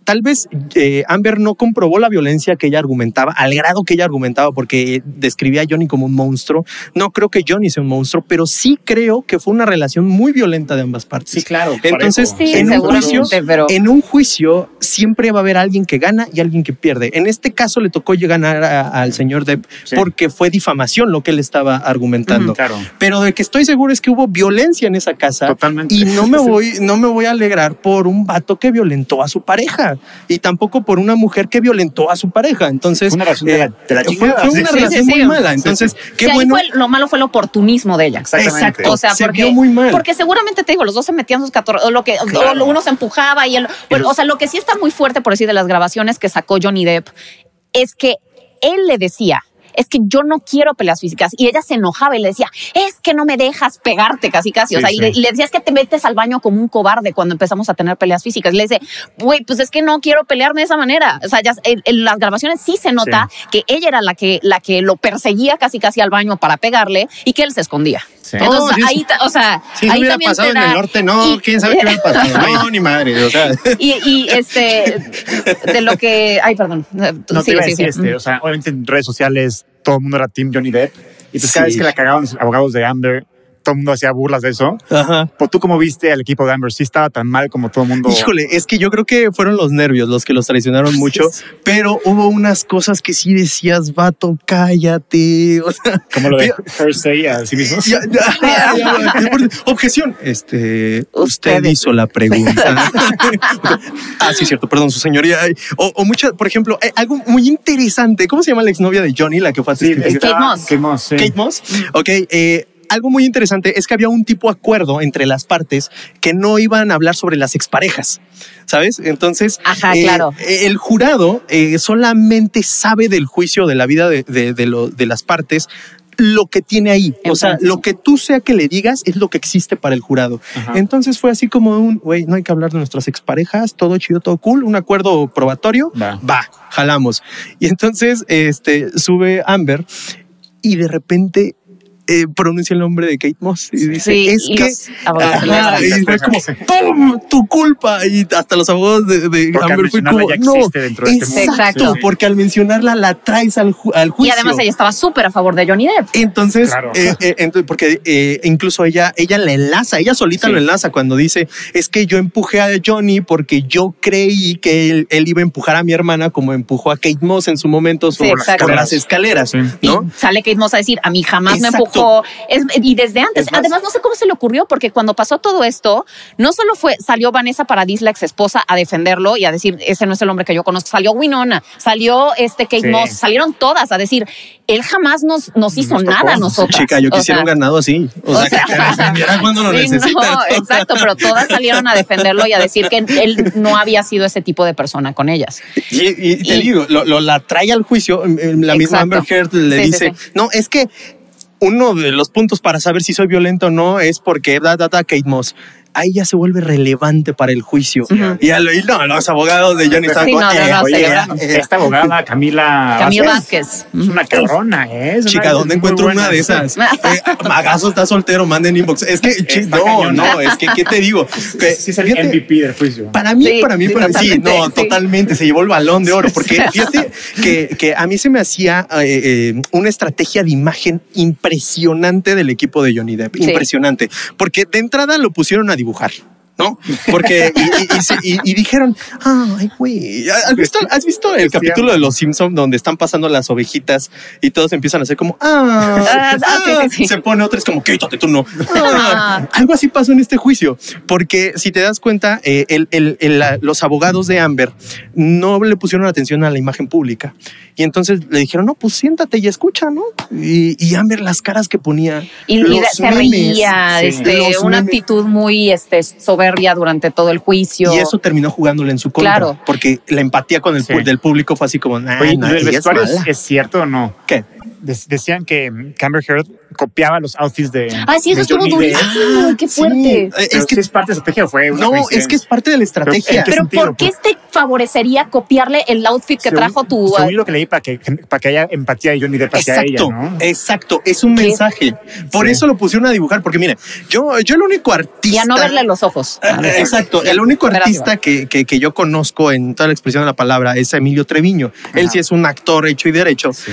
tal vez eh, Amber no comprobó la violencia que ella argumentaba, al grado que ella argumentaba, porque describía a Johnny como un monstruo. No creo que Johnny sea un monstruo, pero sí creo que fue una relación muy violenta de ambas partes. claro. Entonces, Sí, en un juicio, pero en un juicio siempre va a haber alguien que gana y alguien que pierde. En este caso le tocó ganar a- al señor Depp Sí. porque fue difamación lo que él estaba argumentando. Claro. Pero de que estoy seguro es que hubo violencia en esa casa Totalmente. y no me voy, no me voy a alegrar por un vato que violentó a su pareja y tampoco por una mujer que violentó a su pareja. Entonces, Fue una relación de la- de la fue- chingada. fue, Sí, una sí, relación sí, muy sí. mala. Entonces, qué Sí, ahí bueno. fue- lo malo fue el oportunismo de ella. Exactamente. Exacto. O sea, se porque, vio muy mal. porque seguramente te digo, los dos se metían sus 14, o lo que, o uno se empujaba y el, bueno, o sea, lo que sí está muy fuerte, por decir, de las grabaciones que sacó Johnny Depp, es que él le decía, es que yo no quiero peleas físicas. Y ella se enojaba y le decía, es que no me dejas pegarte casi casi. o Sí, sea, y, le, y le decía, es que te metes al baño como un cobarde cuando empezamos a tener peleas físicas. Y le dice, güey, pues es que no quiero pelearme de esa manera. O sea, ya, en, en las grabaciones sí se nota que ella era la que, la que lo perseguía casi casi al baño para pegarle y que él se escondía. Sí. Entonces, sí, sí. ahí, o sea, Si ahí hubiera también pasado te en el norte, no, y- quién sabe qué hubiera pasado. No, ni madre. O sea, Y, y este, de lo que, ay, perdón. Tú No te sigue, iba a decir, este, o sea, obviamente en redes sociales todo el mundo era Team Johnny Depp. Y pues cada Sí. vez que la cagaban los abogados de Amber, todo el mundo hacía burlas de eso. ajá. Pues tú cómo viste al equipo de Amber, sí estaba tan mal como todo el mundo. Híjole, es que yo creo que fueron los nervios los que los traicionaron mucho, pero hubo unas cosas que sí decías, vato, cállate. O sea, Como lo de a sí mismos. ya- ya- ya- ya- objeción. Este, usted Ustedes. hizo la pregunta. ah, sí, cierto, perdón, su señoría. O, o muchas, por ejemplo, eh, algo muy interesante. ¿Cómo se llama la exnovia de Johnny, la que fue a Sí? Kate Moss. Kate Moss, sí. Kate Moss. Ok, eh, algo muy interesante es que había un tipo de acuerdo entre las partes que no iban a hablar sobre las exparejas. ¿Sabes? Entonces, Ajá, eh, claro. el jurado eh, solamente sabe del juicio de la vida de, de- de lo- de las partes lo que tiene ahí. o sea, lo que tú sea que le digas es lo que existe para el jurado. Ajá. Entonces fue así como un, güey, no hay que hablar de nuestras exparejas, todo chido, todo cool, un acuerdo probatorio, Va. va, jalamos. Y entonces este, sube Amber y de repente eh, pronuncia el nombre de Kate Moss y dice, Sí, es y que... Ajá, y fue como. ¡pum! Tu culpa. Y hasta los abogados de, de Amber fue como, ya no, existe dentro de este exacto, Exacto. porque al mencionarla la traes al, ju- al Y juicio. además ella estaba súper a favor de Johnny Depp. Entonces, Claro. eh, eh, porque eh, incluso ella, ella la enlaza, ella solita Sí. lo enlaza cuando dice, es que yo empujé a Johnny porque yo creí que él, él iba a empujar a mi hermana como empujó a Kate Moss en su momento Sí, por, las escaleras, Sí. ¿no? Y sale Kate Moss a decir, a mí jamás me Exacto. Es- y desde antes, Es más- además no sé cómo se le ocurrió, porque cuando pasó todo esto, no solo fue, salió Vanessa Paradis, la ex esposa, a defenderlo y a decir, ese no es el hombre que yo conozco. Salió Winona, salió este Kate Sí. Moss, salieron todas a decir, él jamás nos, nos hizo Nos nada a nosotros. Chica, yo quisiera un ganado así. O, sea, que te cuando lo sí, no, exacto, pero todas salieron a defenderlo y a decir que él no había sido ese tipo de persona con ellas. Y, y te digo, lo, lo- la trae al juicio. eh, La misma Exacto. Amber Heard le Sí, dice. No, es que uno de los puntos para saber si soy violento o no es porque da, da, da, Kate Moss. Ahí ya se vuelve relevante para el juicio. Ujú. Y, al- y no, los abogados de Johnny están Sí, como, no, no, eh, no, oye, eh, Esta abogada, Camila, Camila Vázquez. Es una cabrona, ¿eh? Es Chica, una- ¿dónde encuentro buena. una de esas? Eh, Magazo está soltero, manden inbox. Es que, Está no, cañona. no, es que, ¿qué te digo? Que, Sí, es el fíjate, MVP del juicio. Para mí, Sí, para mí, sí, para mí, sí, no, sí. totalmente, se llevó el balón de oro, porque fíjate que, que a mí se me hacía eh, eh, una estrategia de imagen impresionante del equipo de Johnny Depp, Sí. impresionante, porque de entrada lo pusieron a dibujar. ¿No? Porque y, y- y y- y dijeron, ay, güey, ¿has visto, ¿has visto el capítulo de Los Simpsons donde están pasando las ovejitas y todos empiezan a hacer como, ah, Ah, ah, sí, sí, sí. se pone otra, es como, quítate tú no. Ah. Algo así pasó en este juicio, porque si te das cuenta, eh, el- el- el- la- los abogados de Amber no le pusieron atención a la imagen pública. Y entonces le dijeron, no, pues siéntate y escucha, ¿no? Y, y Amber, las caras que ponía. Y, y los se memes, reía, sí. este, Los una memes. actitud muy este, soberbia durante todo el juicio. Y eso terminó jugándole en su contra. Claro. Porque la empatía con el Sí. del público fue así como, nah, Oye, nah, ¿lo del ella es vestuario es, mala". es cierto o no? ¿Qué? De- decían que Amber Heard copiaba los outfits de. Ay, sí, eso de estuvo durísimo. Ah, qué sí. fuerte. Eh, Pero Es que sí es parte de la estrategia o fue una no, es que es parte de la estrategia. ¿en qué Pero sentido? ¿por qué te favorecería copiarle el outfit que Según- trajo tu... Según lo que leí, para que, para que haya empatía de Johnny Depp hacia Exacto, ella, ¿no? exacto, es un ¿Qué? mensaje. Por Sí. eso lo pusieron a dibujar, porque mire, yo, yo el único artista. Y a no verle los ojos. Exacto, el único artista que, que, que yo conozco en toda la expresión de la palabra es Emilio Treviño. Él sí es un actor hecho y derecho. Sí.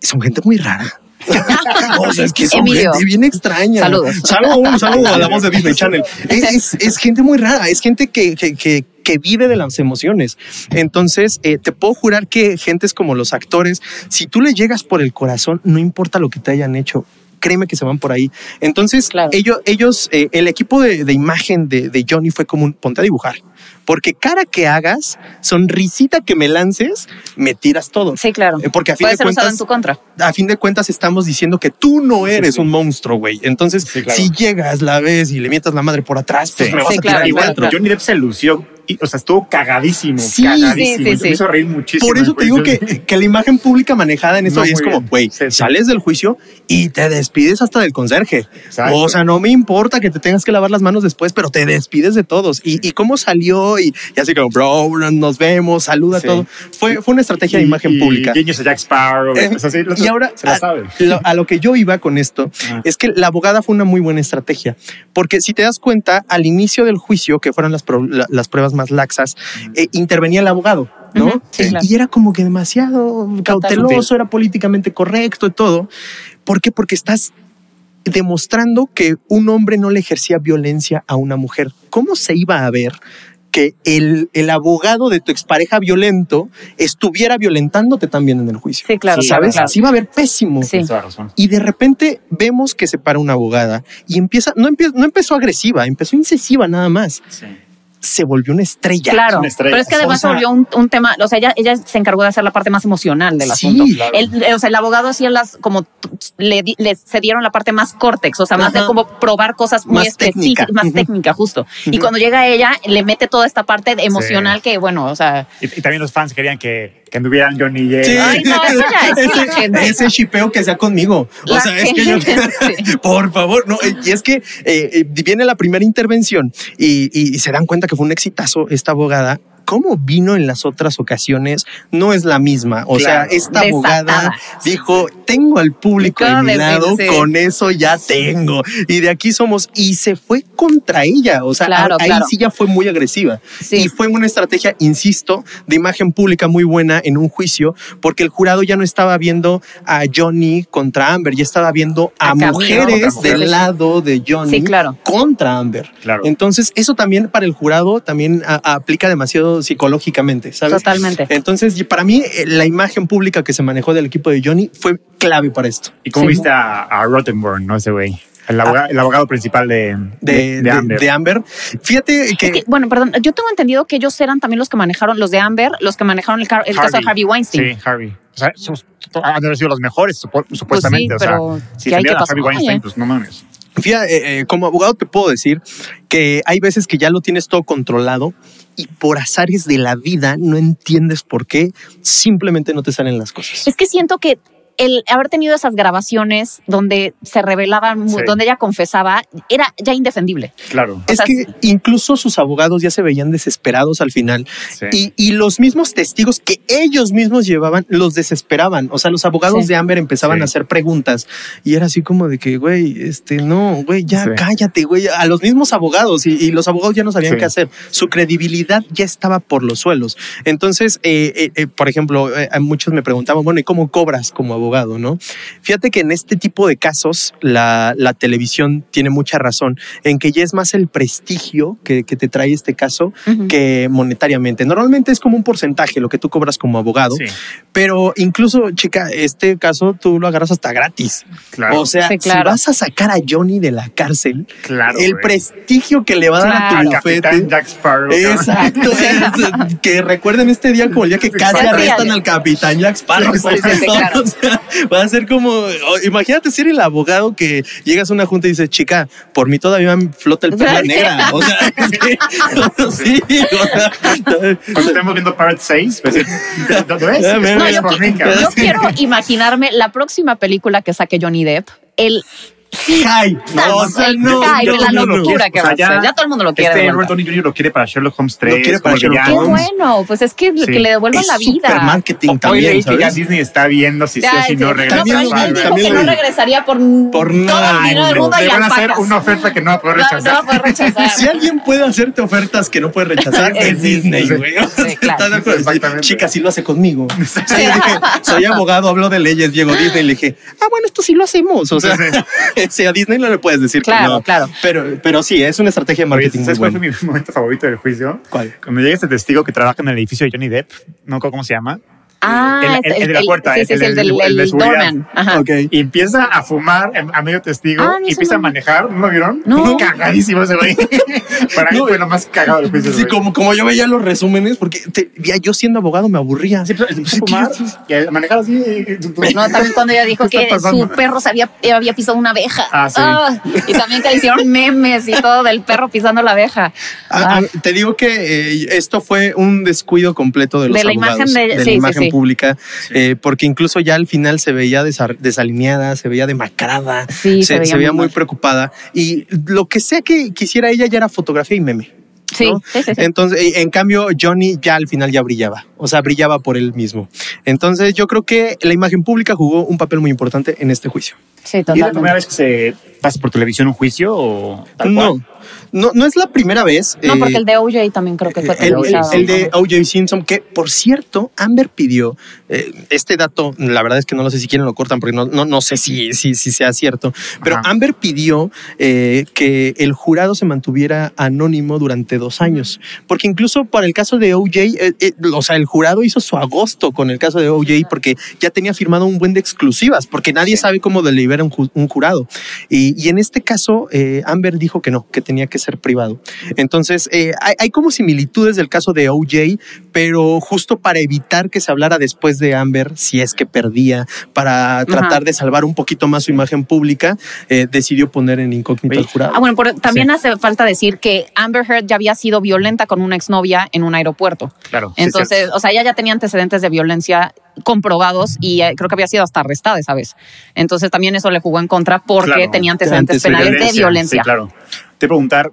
Son gente muy rara. o sea, es que son Emilio. gente bien extraña. Saludos. Saludos, saludo a la voz de Disney Channel. Es, es- es gente muy rara, es gente que, que, que- que vive de las emociones. Entonces, eh, te puedo jurar que gentes como los actores, si tú le llegas por el corazón, no importa lo que te hayan hecho. Créeme que se van por ahí. Entonces, Claro. ellos, ellos eh, el equipo de, de imagen de, de Johnny fue como un ponte a dibujar. Porque cara que hagas, sonrisita que me lances, me tiras todo. Sí, claro. Eh, Porque a fin Puede de ser usado cuentas, en tu contra. a fin de cuentas estamos diciendo que tú no eres sí. un monstruo, güey. Entonces, Sí, claro. si llegas, la ves y le mientas la madre por atrás, pues Sí. me vas Sí, a claro, tirar igual. claro, claro. Johnny Depp se lució y, o sea, estuvo cagadísimo. Sí, cagadísimo. sí, sí, Me hizo reír muchísimo. Por eso te digo que, que la imagen pública manejada en eso No, es como, güey, sales del juicio y te despides hasta del conserje. Exacto. O sea, no me importa que te tengas que lavar las manos después, pero te despides de todos. Y, y cómo salió y, y así como, bro, nos vemos, saluda todo. Fue, fue una estrategia de imagen pública. Guiños a Jack Sparrow. Eh, o sea, sí, lo- y ahora, se a, sabe. lo, a lo que yo iba con esto, Ah. es que la abogada fue una muy buena estrategia. Porque si te das cuenta, al inicio del juicio, que fueron las, pro- la- las pruebas más laxas, eh, intervenía el abogado, ¿no? Sí, Eh, claro. Y era como que demasiado cauteloso, era políticamente correcto y todo. ¿Por qué? Porque estás demostrando que un hombre no le ejercía violencia a una mujer. ¿Cómo se iba a ver que el, el abogado de tu expareja violento estuviera violentándote también en el juicio? Sí, claro, Sí, ¿Sabes? claro. Iba a ver pésimo. Sí. Y de repente vemos que se para una abogada y empieza, no, empie- no empezó agresiva, empezó incisiva nada más. Sí. Se volvió una estrella. Claro, una estrella. pero es que además O sea- se volvió un, un tema, o sea, ella, ella se encargó de hacer la parte más emocional del Sí, asunto. claro. El, o sea, el abogado hacía las, como le, di- le cedieron la parte más córtex, o sea, más Ajá. de como probar cosas muy Más específicas, más Ujú. técnica, justo. Y cuando llega ella, le mete toda esta parte de emocional que, bueno, o sea, Y, y también los fans querían que, que anduvieran Johnny y Sí. Ay, no, eso ya es la ese, shipeo que sea conmigo. O sea, es que yo, por favor, no. Y es que eh, eh, viene la primera intervención y, y- y se dan cuenta que fue un exitazo esta abogada. Cómo vino en las otras ocasiones no es la misma. O Claro. sea, esta Desatada. abogada dijo: Tengo al público de mi lado, con eso ya tengo. Y de aquí somos. Y se fue contra ella. O sea, Claro, a- ahí claro. sí ya fue muy agresiva. Sí. Y fue una estrategia, insisto, de imagen pública muy buena en un juicio, porque el jurado ya no estaba viendo a Johnny contra Amber, ya estaba viendo a, mujeres del lado de Johnny Sí, claro. contra Amber. Claro. Entonces, eso también para el jurado también a- aplica demasiado psicológicamente, ¿sabes? Totalmente. Entonces, para mí, eh, la imagen pública que se manejó del equipo de Johnny fue clave para esto. ¿Y cómo Sí. viste a, a Rottenborn, no ese güey? El, abogado, el abogado principal de, De, de, Amber. de Amber. Fíjate que, Es que, bueno, perdón, yo tengo entendido que ellos eran también los que manejaron, los de Amber, los que manejaron el, car- el caso de Harvey Weinstein. Sí, Harvey. O sea, sus- han de haber sido los mejores, supo- supuestamente. Pues sí, pero o sea, si ¿qué hay que defendieron a? Harvey Weinstein, Oye. pues no mames. Fíjate, eh, eh, como abogado te puedo decir que hay veces que ya lo tienes todo controlado y por azares de la vida no entiendes por qué, simplemente no te salen las cosas. Es que siento que el haber tenido esas grabaciones donde se revelaban, Sí. donde ella confesaba, era ya indefendible. Claro. Es sea, que incluso sus abogados ya se veían desesperados al final Sí. y, y los mismos testigos que ellos mismos llevaban los desesperaban. O sea, los abogados Sí. de Amber empezaban Sí. a hacer preguntas y era así como de que, güey, este, no, güey, ya Sí. cállate, güey, a los mismos abogados y, y los abogados ya no sabían Sí. qué hacer. Su credibilidad ya estaba por los suelos. Entonces, eh, eh, eh, por ejemplo, eh, muchos me preguntaban, bueno, ¿y cómo cobras como abogado, no? Fíjate que en este tipo de casos la, la televisión tiene mucha razón en que ya es más el prestigio que, que te trae este caso que monetariamente. Normalmente es como un porcentaje lo que tú cobras como abogado, Sí, pero incluso, chica, este caso tú lo agarras hasta gratis. claro. O sea, Sí, claro. si vas a sacar a Johnny de la cárcel, claro. el prestigio que le va a dar a tu bufete. Jack Sparrow. Exacto, es- que recuerden este día como el día que casi arrestan al capitán Jack Sparrow. Sí, sí, sí, claro. Va a ser como, imagínate ser el abogado que llegas a una junta y dices, chica, por mí todavía me flota el perla negra. O sea, sí, sí, o sea, Cuando estemos viendo Part 6, pues. Ah, No, yo quiero imaginarme la próxima película que saque Johnny Depp, el Ay, no, o sea, el no, hype, no, la no, locura que va a ser. Ya todo el mundo lo quiere. Este Robert. Downey Jr. lo quiere para Sherlock Holmes 3. quiere para Sherlock Qué. Holmes. bueno, pues es que, Sí. que le devuelvan Es la vida. super marketing O- Hoy también, leí que ya. Disney está viendo si sí o si sí. no regresa. No, pero él, También lo- lo no regresaría por, Por todo nada, el dinero del mundo y Le van a hacer una oferta que no va a poder rechazar. no va a poder rechazar. Si alguien puede hacerte ofertas que no puede rechazar, es Disney, güey. Chica, sí lo hace conmigo. Soy abogado, hablo de leyes, Diego Disney. Le dije, ah, bueno, esto sí lo hacemos. O sea, sí, a Disney no le puedes decir que Claro, no. claro. Pero, pero sí, es una estrategia de marketing muy ¿Sabes cuál fue mi momento favorito del juicio? ¿Cuál? Cuando llega este testigo que trabaja en el edificio de Johnny Depp, no me acuerdo cómo se llama. Ah, el, es- el- el de la puerta, sí, sí, el de seguridad. Ajá. Y empieza a fumar a medio testigo Ah, no, y empieza no. a manejar. ¿No lo vieron? No. Cagadísimo ese güey. Para mí No, fue lo más cagado del juicio. Sí, güey. como, como yo veía los resúmenes, porque te- ya yo siendo abogado me aburría. Sí, pero fumar y a manejar así. y- No, también cuando ella dijo ¿Qué que su perro se había, había pisado una abeja. Ah, sí. y también que le hicieron memes y todo del perro pisando la abeja. Ah, Ah, ah, te digo que eh, esto fue un descuido completo de los De la abogados, imagen de- la sí, sí, imagen sí. Pública, eh, porque incluso ya al final se veía desa- desalineada, se veía demacrada, Sí, se veía muy preocupada y lo que sea que quisiera ella ya era fotografía y meme. sí, ¿no? sí, sí, sí. Entonces, en cambio, Johnny ya al final ya brillaba, o sea, brillaba por él mismo. Entonces, yo creo que la imagen pública jugó un papel muy importante en este juicio. Sí, ¿Y es la totalmente. primera vez que se pasa por televisión un juicio o tal No, cual? no, no es la primera vez. No, eh, porque el de OJ también creo que fue el, el- el de O.J. Simpson, que por cierto, Amber pidió eh, este dato. La verdad es que no lo sé si quieren lo cortan porque no, no, no sé si, si, si sea cierto. Pero Ajá. Amber pidió eh, que el jurado se mantuviera anónimo durante dos años. Porque incluso para el caso de O.J., eh, eh, o sea, el jurado hizo su agosto con el caso de O.J. porque ya tenía firmado un buen de exclusivas, porque nadie Sí. sabe cómo delibera un, ju- un jurado. Y, y en este caso, eh, Amber dijo que no, que tenía que ser privado. Entonces, eh, hay, hay como similitudes del caso de OJ, pero justo para evitar que se hablara después de Amber, si es que perdía, para tratar de salvar un poquito más su imagen pública, eh, decidió poner en incógnito Oye, al jurado. Ah, bueno, pero también hace falta decir que Amber Heard ya había sido violenta con una exnovia en un aeropuerto. Claro. sí, Entonces, cierto. o sea, ella ya tenía antecedentes de violencia comprobados y eh, creo que había sido hasta arrestada esa vez. Entonces también eso le jugó en contra porque Claro, tenía antecedentes antecedentes. penales de violencia. Sí, claro. Te preguntar,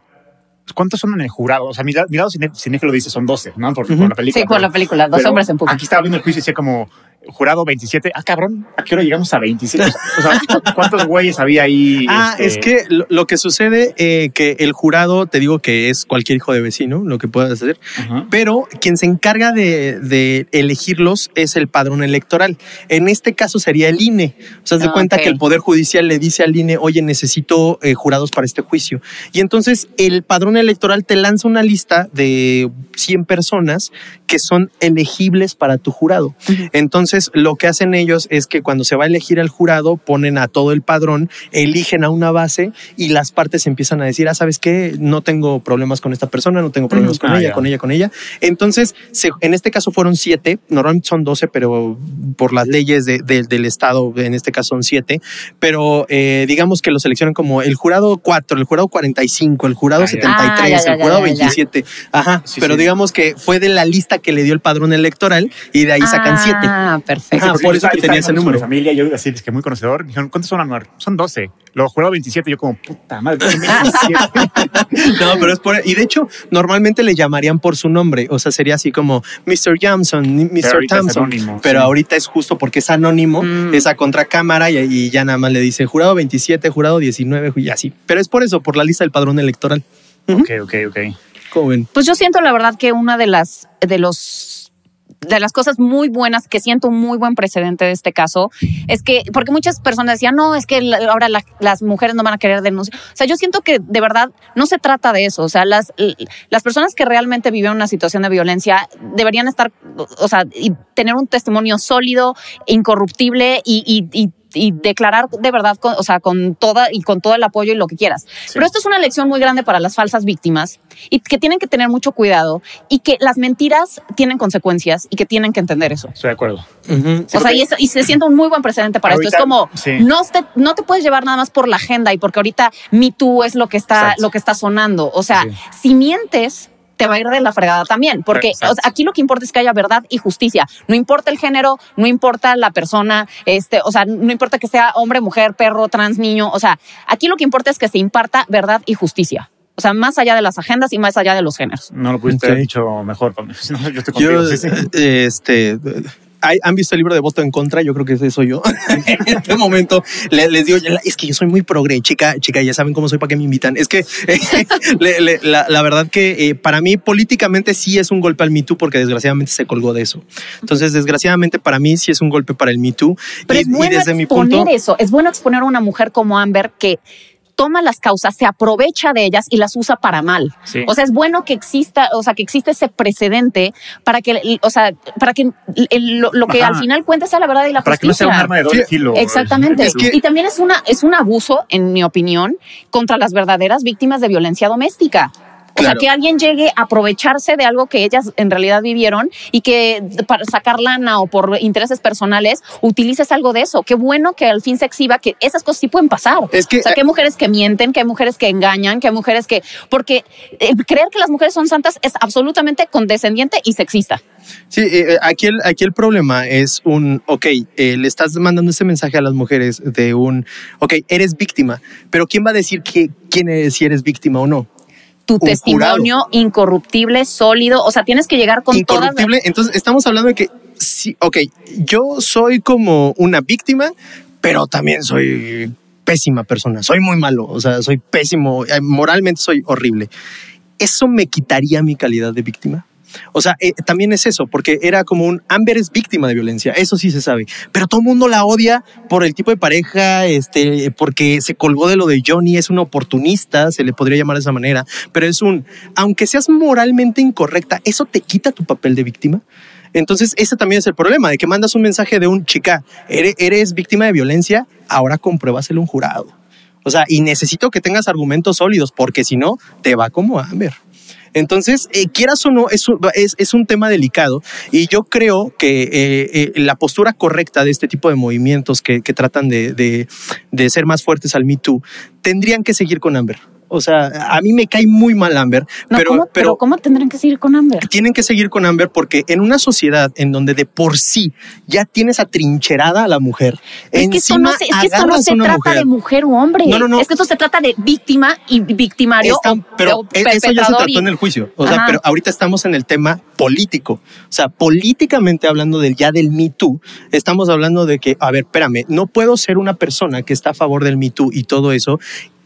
¿cuántos son en el jurado? O sea, mi, mi lado cinéfilo dice son 12, ¿no? Por, por Ujú. la película. Sí, por pero- la película, dos pero hombres en público. Aquí estaba viendo el juicio y decía como jurado 27. Ah, cabrón, ¿a qué hora llegamos a 27? O sea, ¿cu- ¿cuántos güeyes había ahí? Ah, este, es que lo, lo que sucede eh, que el jurado, te digo que es cualquier hijo de vecino, lo que puedas hacer, pero quien se encarga de, de elegirlos es el padrón electoral. En este caso sería el INE. O sea, haz de Ah, cuenta que el Poder Judicial le dice al INE, oye, necesito eh, jurados para este juicio. Y entonces el padrón electoral te lanza una lista de 100 personas que son elegibles para tu jurado. Entonces, lo que hacen ellos es que cuando se va a elegir al jurado, ponen a todo el padrón, eligen a una base y las partes empiezan a decir, ah, ¿sabes qué? No tengo problemas con esta persona, no tengo problemas con Ah, ella, ya. con ella, con ella. Entonces, se- en este caso fueron siete, normalmente son doce, pero por las leyes de- de- del Estado, en este caso son siete, pero eh, digamos que lo seleccionan como el jurado 4, el jurado 45, el jurado Ah, ya. 73, Ah, ya, ya, el jurado ya. 27. Ajá, Sí, pero sí. digamos que fue de la lista que le dio el padrón electoral y de ahí sacan siete. Ah, perfecto. Porque por eso que tenía ese número. Mi familia, yo así, es que muy conocedor, me dijeron, ¿cuántos son Anuar? Son 12. Luego jurado 27, yo como, puta madre, son 27. No, pero es por. Y de hecho, normalmente le llamarían por su nombre. O sea, sería así como Mr. Johnson, Mr. Thompson. anónimo, pero sí. ahorita es justo porque es anónimo, Mm. es a contracámara y, y ya nada más le dice jurado 27, jurado 19 y así. Pero es por eso, por la lista del padrón electoral. ok, ok, ok. ¿Cómo ven? Pues yo siento la verdad que una de las de los de las cosas muy buenas que siento un muy buen precedente de este caso es que porque muchas personas decían no es que ahora la- las mujeres no van a querer denunciar o sea yo siento que de verdad no se trata de eso. O sea las las personas que realmente viven una situación de violencia deberían estar o sea y tener un testimonio sólido incorruptible y, y- y- y declarar de verdad, con- o sea, con toda y con todo el apoyo y lo que quieras. Pero esto es una lección muy grande para las falsas víctimas y que tienen que tener mucho cuidado y que las mentiras tienen consecuencias y que tienen que entender eso. Estoy de acuerdo. O sea, y, eso- y se siente un muy buen precedente para esto. Es como, sí. no, te, no te puedes llevar nada más por la agenda y porque ahorita Me Too es lo que está, Exacto. lo que está sonando. O sea, Sí. si mientes, te va a ir de la fregada también, porque Exacto. o sea, aquí lo que importa es que haya verdad y justicia. No importa el género, no importa la persona, este, o sea, no importa que sea hombre, mujer, perro, trans, niño. O sea, aquí lo que importa es que se imparta verdad y justicia. O sea, más allá de las agendas y más allá de los géneros. No lo pudiste haber dicho mejor, Pame. No, yo estoy contigo. Yo, sí, sí. eh, este. ¿Hay- ¿Han visto el libro de voto en contra? Yo creo que ese soy yo. en este momento le- les digo, es que yo soy muy progre, chica, chica, ya saben cómo soy, para qué me invitan. Es que le- le- la, la verdad que eh, para mí políticamente sí es un golpe al Me Too porque desgraciadamente se colgó de eso. Entonces, desgraciadamente para mí sí es un golpe para el Me Too. Pero y, es bueno y desde mi exponer punto, eso. Es bueno exponer a una mujer como Amber que toma las causas, se aprovecha de ellas y las usa para mal. Sí. O sea, es bueno que exista, o sea, que existe ese precedente para que, o sea, para que el- lo, lo que Ajá. al final cuente sea la verdad y la Para que no sea justicia. un arma de doble Sí, filo. Exactamente. Es que- y también es una es un abuso, en mi opinión, contra las verdaderas víctimas de violencia doméstica. O sea, que alguien llegue a aprovecharse de algo que ellas en realidad vivieron y que para sacar lana o por intereses personales utilices algo de eso. Qué bueno que al fin se exhiba que esas cosas sí pueden pasar. Es que- o sea, que hay mujeres que mienten, que hay mujeres que engañan, que hay mujeres que... Porque eh, creer que las mujeres son santas es absolutamente condescendiente y sexista. Sí, eh, aquí, el, aquí el problema es un, ok, eh, le estás mandando ese mensaje a las mujeres de un, ok, eres víctima, pero ¿quién va a decir que, quién eres, si eres víctima o no? Tu Un testimonio incorruptible, sólido, o sea, tienes que llegar con todas... Incorruptible. Entonces, estamos hablando de que, sí, ok, yo soy como una víctima, pero también soy pésima persona, soy muy malo, o sea, soy pésimo, eh, moralmente soy horrible. ¿Eso me quitaría mi calidad de víctima? O sea, eh, también es eso, porque era como un Amber es víctima de violencia, eso sí se sabe, pero todo el mundo la odia por el tipo de pareja, este, porque se colgó de lo de Johnny, es un oportunista, se le podría llamar de esa manera, pero es un, aunque seas moralmente incorrecta, eso te quita tu papel de víctima. Entonces, ese también es el problema, de que mandas un mensaje de un chica, eres, víctima de violencia, ahora compruébaselo un jurado. O sea, y necesito que tengas argumentos sólidos, porque si no, te va como Amber. Entonces, eh, quieras o no, es un, es, es un tema delicado y yo creo que eh, eh, la postura correcta de este tipo de movimientos que, que tratan de, de, de ser más fuertes al Me Too tendrían que seguir con Amber. O sea, a mí me cae muy mal Amber, No, pero, ¿cómo, pero, ¿cómo tendrán que seguir con Amber? tienen que seguir con Amber porque en una sociedad en donde de por sí ya tienes atrincherada a la mujer, Es que esto no se, es que esto no se trata mujer. de mujer o hombre. No, no, no. Es que esto se trata de víctima y victimario. Está- pero o e- eso ya se trató y- en el juicio. O sea, Ajá. pero ahorita estamos en el tema político. O sea, políticamente hablando del ya del Me Too, estamos hablando de que, a ver, espérame, no puedo ser una persona que está a favor del Me Too y todo eso.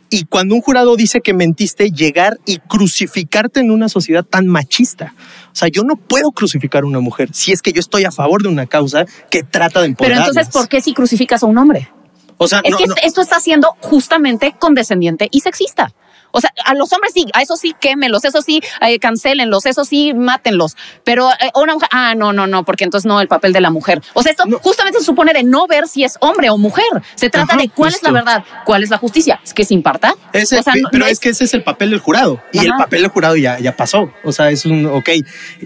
Y cuando un jurado dice que mentiste, llegar y crucificarte en una sociedad tan machista. O sea, yo no puedo crucificar a una mujer si es que yo estoy a favor de una causa que trata de Pero empoderarlas. entonces, ¿por qué si crucificas a un hombre? O sea, Es no, que no. esto está siendo justamente condescendiente y sexista. O sea, a los hombres sí, a eso sí quémelos, eso sí eh, cancelenlos, eso sí mátenlos. Pero eh, una mujer, ah, no, no, no, porque entonces no el papel de la mujer. O sea, esto No. justamente se supone de no ver si es hombre o mujer. Se trata Ajá, de cuál es la verdad, cuál es la justicia. Es que se imparta. Ese- o sea, no- pero no es, que ese es el papel del jurado y el papel del jurado ya, ya pasó. O sea, es un, ok,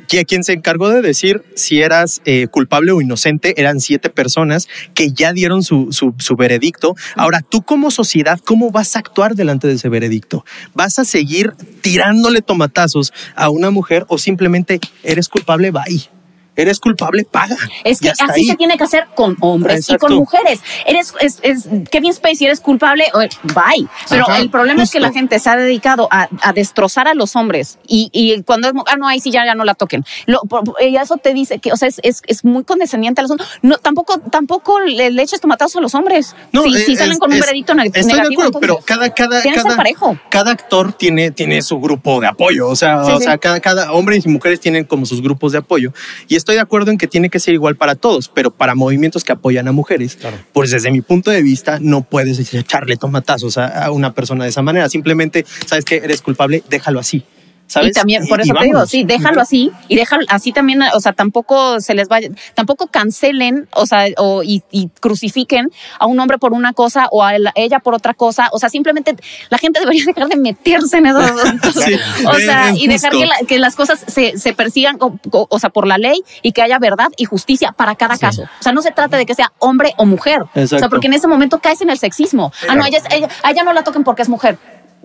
¿Qui- quien se encargó de decir si eras eh, culpable o inocente eran siete personas que ya dieron su, su, su veredicto. Ahora, tú como sociedad, ¿cómo vas a actuar delante de ese veredicto? ¿Vas a seguir tirándole tomatazos a una mujer o simplemente eres culpable, bye? Eres culpable, paga. Es que así ahí. se tiene que hacer con hombres y Exacto. con mujeres. Eres es, es- Kevin Spacey, eres culpable, o- bye. Pero Ajá, el problema es que justo. la gente se ha dedicado a, a destrozar a los hombres y, y cuando es ah no ahí sí ya, ya no la toquen. Lo, y eso te dice que o sea es, es, es muy condescendiente a los hombres. No tampoco tampoco le, le eches tomatazos a los hombres. No, si, es- si salen es- con un veredicto neg- Estoy negativo. de acuerdo, pero entonces, cada, cada, ser cada, parejo. cada actor tiene, tiene su grupo de apoyo. O sea, Sí, o sí. sea cada, cada hombres y mujeres tienen como sus grupos de apoyo. Y estoy de acuerdo en que tiene que ser igual para todos, pero para movimientos que apoyan a mujeres, pues desde mi punto de vista, no puedes echarle tomatazos a, a una persona de esa manera. Simplemente, sabes que eres culpable, déjalo así. ¿Sabes? Y también, por eso y te digo, sí, déjalo así y déjalo así también, o sea, tampoco se les vaya, tampoco cancelen, o sea, o, y, y crucifiquen a un hombre por una cosa o a la- ella por otra cosa, o sea, simplemente la gente debería dejar de meterse en esos asuntos. Sí, o sea, y dejar que, la- que las cosas se, se persigan, o sea, por la ley y que haya verdad y justicia para cada caso. O sea, no se trata de que sea hombre o mujer. O sea, porque en ese momento caes en el sexismo. Ah, no, ella, es- ella, a ella no la toquen porque es mujer.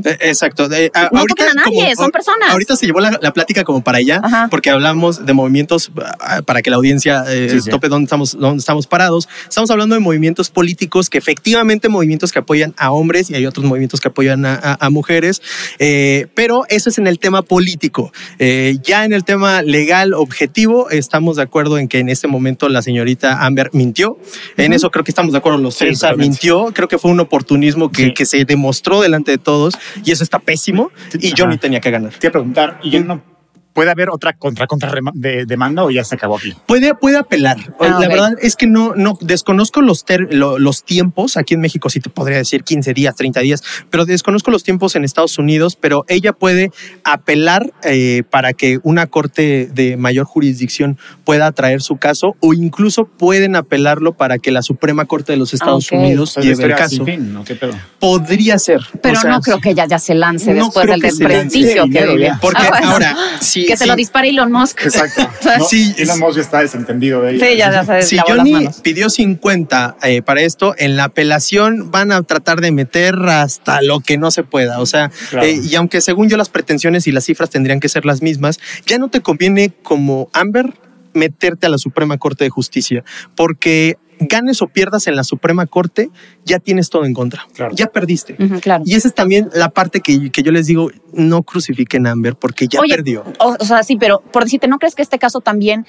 Eh, Exacto. Eh, a- No toquen a nadie, son personas. Ahorita se llevó la, la plática como para allá, Ajá. porque hablamos de movimientos ah, para que la audiencia eh, Sí, sí. tope dónde estamos, dónde estamos parados. Estamos hablando de movimientos políticos que efectivamente movimientos que apoyan a hombres y hay otros movimientos que apoyan a, a- a mujeres, Eh, pero eso es en el tema político. Eh, ya en el tema legal objetivo estamos de acuerdo en que en este momento la señorita Amber mintió. En eso creo que estamos de acuerdo los Sí, tres. Mintió, creo que fue un oportunismo que, Sí. que se demostró delante de todos y eso está pésimo y Ajá. Johnny tenía que ganar. Te iba a preguntar, y yo no ¿puede haber otra contra contra de, demanda o ya se acabó aquí? Puede, puede apelar. Ah, la verdad es que no, no desconozco los, ter- lo- los tiempos. Aquí en México sí te podría decir 15 días, 30 días, pero desconozco los tiempos en Estados Unidos. Pero ella puede apelar eh, para que una corte de mayor jurisdicción pueda traer su caso o incluso pueden apelarlo para que la Suprema Corte de los Estados ok. Unidos O sea, la lleve el caso. fin, ¿no? ¿Qué pedo? Podría ser. Pero O sea, no creo que ella ya se lance No después del desprestigio que vive. Porque Ah, bueno. ahora, sí, que se lo dispare Elon Musk. Exacto. ¿no? Sí, Elon Musk ya está desentendido de ella. Sí, ya, Si Johnny pidió 50 eh, para esto, en la apelación van a tratar de meter hasta lo que no se pueda. O sea, Claro. eh, y aunque según yo las pretensiones y las cifras tendrían que ser las mismas, ya no te conviene como Amber meterte a la Suprema Corte de Justicia, porque ganes o pierdas en la Suprema Corte, ya tienes todo en contra. Claro. Ya perdiste. Claro. Y esa es también la parte que, que yo les digo, no crucifiquen a Amber porque ya Oye, perdió. O, o sea, sí, pero por decirte, ¿no crees que este caso también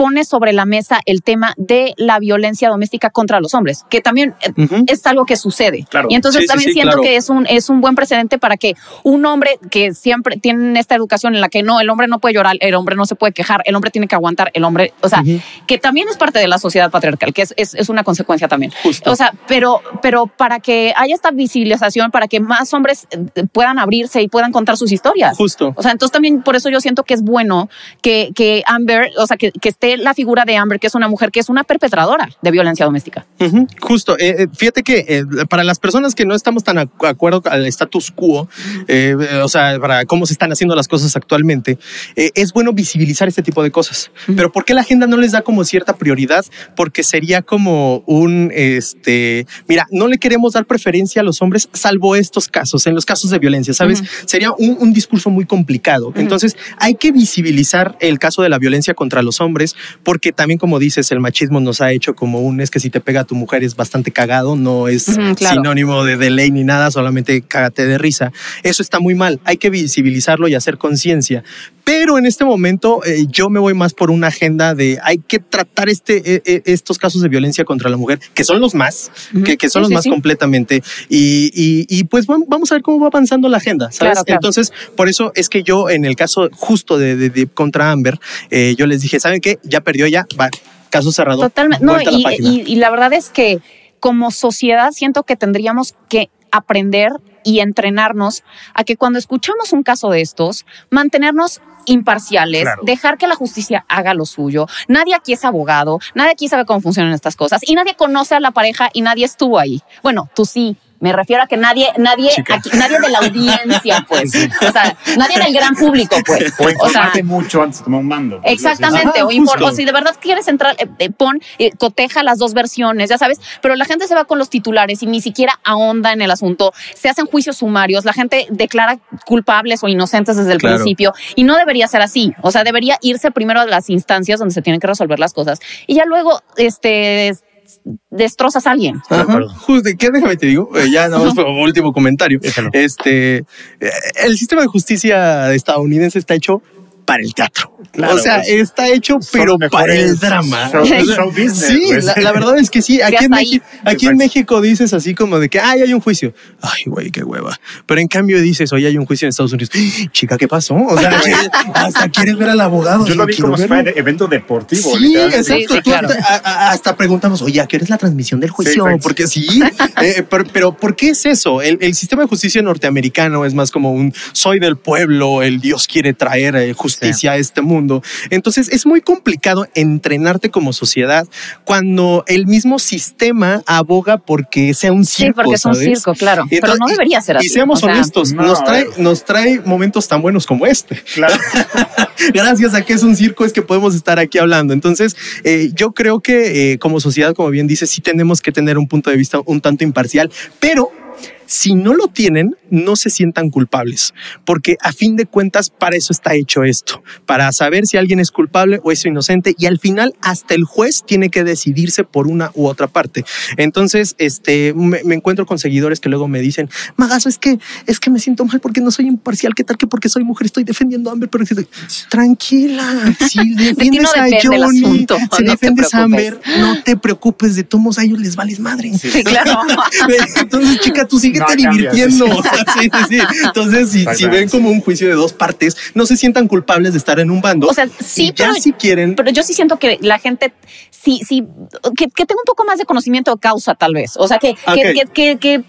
pone sobre la mesa el tema de la violencia doméstica contra los hombres? Que también eh, Ujú. es algo que sucede. Claro. Y entonces Sí, sí, también sí, siento claro. que es un, es un buen precedente para que un hombre que siempre tiene esta educación en la que no, el hombre no puede llorar, el hombre no se puede quejar, el hombre tiene que aguantar, el hombre, o sea, Ujú. que también es parte de la sociedad patriarcal, que es, es, es una consecuencia también. Justo. O sea, pero, pero para que haya esta visibilización, para que más hombres eh, puedan abrirse y puedan contar sus historias. Justo. O sea, entonces también por eso yo siento que es bueno que, que Amber, o sea, que, que esté la figura de Amber, que es una mujer que es una perpetradora de violencia doméstica. Justo, eh, eh, fíjate que eh, para las personas que no estamos tan de acuerdo al status quo, eh, o sea, para cómo se están haciendo las cosas actualmente, es bueno visibilizar este tipo de cosas. Pero ¿por qué la agenda no les da como cierta prioridad? Porque sería como un, este, mira, no le queremos dar preferencia a los hombres, salvo estos casos, en los casos de violencia, ¿sabes? Sería un, un discurso muy complicado. Entonces, hay que visibilizar el caso de la violencia contra los hombres, porque también, como dices, el machismo nos ha hecho como un es que si te pega tu mujer es bastante cagado, no es claro. sinónimo de, de ley ni nada, solamente cágate de risa. Eso está muy mal. Hay que visibilizarlo y hacer conciencia. Pero en este momento eh, yo me voy más por una agenda de hay que tratar este, eh, eh, estos casos de violencia contra la mujer, que son los más, que, que son Sí, los sí, más sí. completamente. Y, y- y, pues vam- vamos a ver cómo va avanzando la agenda, ¿sabes? Claro, claro. Entonces, por eso es que yo en el caso justo de, de- de contra Amber, eh, yo les dije, ¿saben qué? Ya perdió, ya, va, caso cerrado. Totalmente. No, la y, página. y- y la verdad es que como sociedad siento que tendríamos que aprender y entrenarnos a que cuando escuchamos un caso de estos, mantenernos imparciales, Claro. dejar que la justicia haga lo suyo. Nadie aquí es abogado, nadie aquí sabe cómo funcionan estas cosas y nadie conoce a la pareja y nadie estuvo ahí. Bueno, tú sí. Me refiero a que nadie, nadie, aquí- nadie de la audiencia, pues. O sea, nadie del gran público, pues. O O sea, mucho antes de tomar un mando. pues, Exactamente, o, impor- o si de verdad quieres entrar, eh, eh, pon, eh, coteja las dos versiones, ya sabes, pero la gente se va con los titulares y ni siquiera ahonda en el asunto, se hacen juicios sumarios, la gente declara culpables o inocentes desde el Claro. principio y no debería ser así, o sea, debería irse primero a las instancias donde se tienen que resolver las cosas y ya luego, este, destrozas a alguien. Ajá, justo, ¿qué déjame te digo? Eh, ya nada más último comentario. Déjalo. Este, eh, el sistema de justicia estadounidense está hecho para el teatro. Claro, o sea, pues, está hecho pero para el drama. show- show business, sí, pues. la, la verdad es que sí. Aquí, en. México, aquí en Exacto. México dices así como de que ay, hay un juicio. Ay, güey, qué hueva. Pero en cambio dices, oye, hay un juicio en Estados Unidos. Chica, ¿qué pasó? O sea, hasta quieres ver al abogado. Yo lo vi quiero como verlo. evento deportivo. Sí, exacto. Sí, sí, claro. hasta, preguntamos, oye, ¿a qué hora es la transmisión del juicio? exacto. Porque sí, eh, pero, pero ¿por qué es eso? El, el sistema de justicia norteamericano es más como un soy del pueblo, el Dios quiere traer eh, justicia a este mundo. Entonces es muy complicado entrenarte como sociedad cuando el mismo sistema aboga porque sea un circo. Sí, porque es un ¿sabes? circo, claro, Y pero no debería ser así. Y seamos o sea, honestos, no, nos, trae, ver. nos trae momentos tan buenos como este Claro. gracias a que es un circo es que podemos estar aquí hablando. Entonces, eh, yo creo que eh, como sociedad, como bien dices, sí tenemos que tener un punto de vista un tanto imparcial, pero si no lo tienen, no se sientan culpables, porque a fin de cuentas para eso está hecho esto, para saber si alguien es culpable o es inocente y al final hasta el juez tiene que decidirse por una u otra parte. Entonces, este, me, me encuentro con seguidores que luego me dicen, Magazo, es que, es que me siento mal porque no soy imparcial, ¿qué tal que porque soy mujer estoy defendiendo a Amber? Pero tranquila, si defiendes no a Johnny, asunto, si no defiendes a. Amber, no te preocupes, de tomos a ellos les vales madre. Sí, claro. Entonces, chica, tú sigue síguete cambias. divirtiendo. O sea, sí, sí, sí. Entonces, si, si ven como un juicio de dos partes, no se sientan culpables de estar en un bando. O sea, sí, pero- si quieren. Pero yo sí siento que la gente, sí, sí, que, que tenga un poco más de conocimiento de causa, tal vez. O sea, que, que, que, que- que,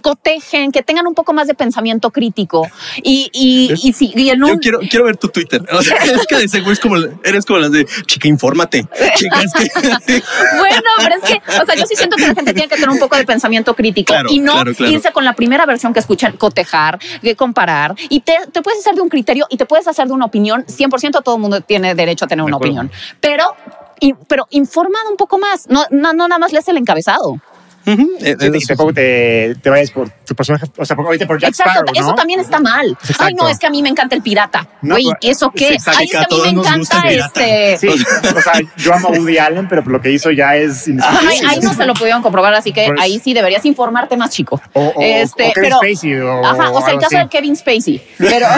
cotejen, que tengan un poco más de pensamiento crítico. Y, y, y, sí, y en un, Yo quiero, quiero ver tu Twitter. O sea, es que de seguro es como, eres como las de chica, infórmate. Chica, es que. Bueno, pero es que, o sea, yo sí siento que la gente tiene que tener un poco de pensamiento crítico Claro, y no claro, claro. Con la primera versión que escuchan, cotejar, que comparar. Y te, te puedes hacer de un criterio y te puedes hacer de una opinión. 100% todo el mundo tiene derecho a tener De una acuerdo. opinión. Pero, y- pero informada un poco más. No, no, no nada más lees el encabezado. Sí, y tampoco te, te vayas por tu personaje, o sea, ahorita por Jack Exacto, Sparrow, eso ¿no? también está mal. Exacto. Ay, no, es que a mí me encanta el pirata. No, Güey, ¿eso qué? exacto, Ay, es que a mí me encanta este. Sí, o sea, yo amo a Woody Allen, pero lo que hizo ya es Ajá, ahí, no se lo pudieron comprobar, así que Pues- ahí sí deberías informarte más, chico. O, o, Este, o Kevin pero- Spacey. O, Ajá, o sea, el caso de Kevin Spacey. Pero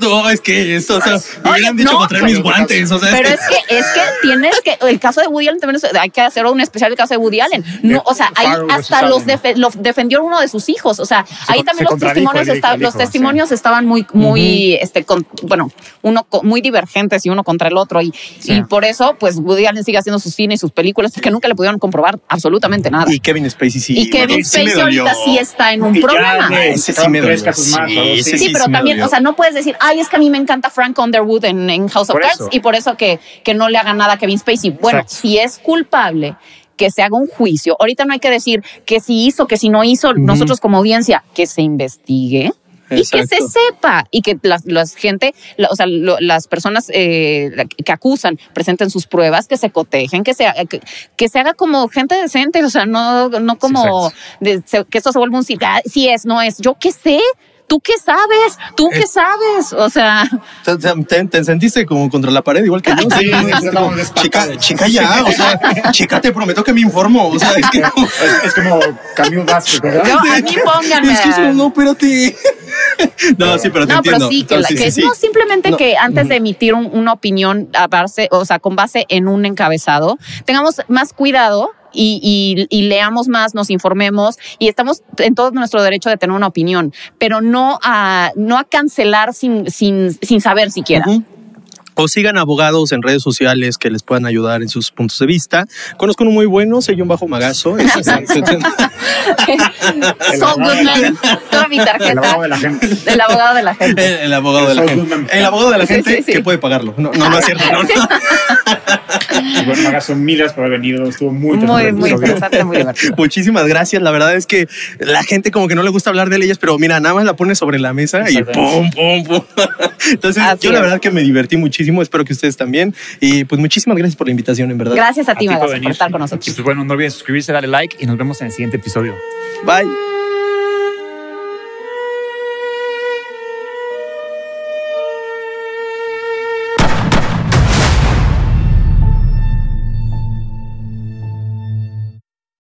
No, es que esto, o sea, me hubieran dicho no, para traer mis pero- guantes. O sea, Pero es que, es que tienes que, el caso de Woody Allen también es- hay que hacer un especial del caso de Woody Allen. No, o sea, ahí hasta los defe- lo defendió uno de sus hijos. O sea, ahí también se los testimonios, los testimonios estaban muy, muy, este, con, bueno, uno muy divergentes y uno contra el otro. Y, Sí. y por eso, pues Woody Allen sigue haciendo sus cine y sus películas porque nunca le pudieron comprobar absolutamente nada. Y Kevin Spacey sí. Y Kevin sí Spacey dolió. ahorita sí está en un Y ya problema. le Ese sí me dolió. Sí, Sí, sí, pero sí me también, dolió. o sea, no puedes decir, ay, es que a mí me encanta Frank Underwood en, en House of Por Cards eso. y por eso que, que no le hagan nada a Kevin Spacey. Bueno, Exacto. si es culpable, que se haga un juicio. Ahorita no hay que decir que si hizo, que si no hizo, nosotros como audiencia, que se investigue. Y que se sepa y que las, las gente, la- o sea, lo- las personas eh, que acusan presenten sus pruebas, que se cotejen, que se, haga- que, que se haga como gente decente, o sea, no, no como de- se- que esto se vuelva un circo. Ah, Si es, no es. Yo qué sé. ¿Tú qué sabes? ¿Tú qué sabes? O sea, Te, te- te sentiste como contra la pared, igual que yo. Sí, ¿no? chica, ya. O sea, chica, te prometo que me informo. O sea, es que. Es, es como Camille Vázquez, ¿verdad? yo, a mí pónganme. Es que eso, no, espérate. No, sí, pero te No, entiendo. pero sí, que, No, la- que sí, sí. no simplemente No. que antes de emitir un- una opinión a base, o sea, con base en un encabezado, tengamos más cuidado y, y- y leamos más, nos informemos y estamos en todo nuestro derecho de tener una opinión, pero no a, no a cancelar sin, sin, sin saber siquiera. O sigan abogados en redes sociales que les puedan ayudar en sus puntos de vista. Conozco uno muy bueno, soy un bajo magazo. Es- Saul Goodman, toda mi El abogado de la gente. El abogado de la gente. el, el abogado de la gente. El abogado de la gente sí, sí. que puede pagarlo. No, no, no es cierto. no, no. Bueno, Magazo, mil gracias por haber venido. Estuvo muy Muy, muy interesante, muy divertido. Muchísimas gracias. La verdad es que la gente como que no le gusta hablar de leyes, pero mira, nada más la pone sobre la mesa y pum, pum, pum. Entonces, Así yo la es. verdad que me divertí muchísimo. Espero que ustedes también. Y pues muchísimas gracias por la invitación, en verdad. Gracias a ti, A ti por Magazo, por venir. estar con Y nosotros. pues bueno, no olviden suscribirse, darle like y nos vemos en el siguiente episodio. Bye.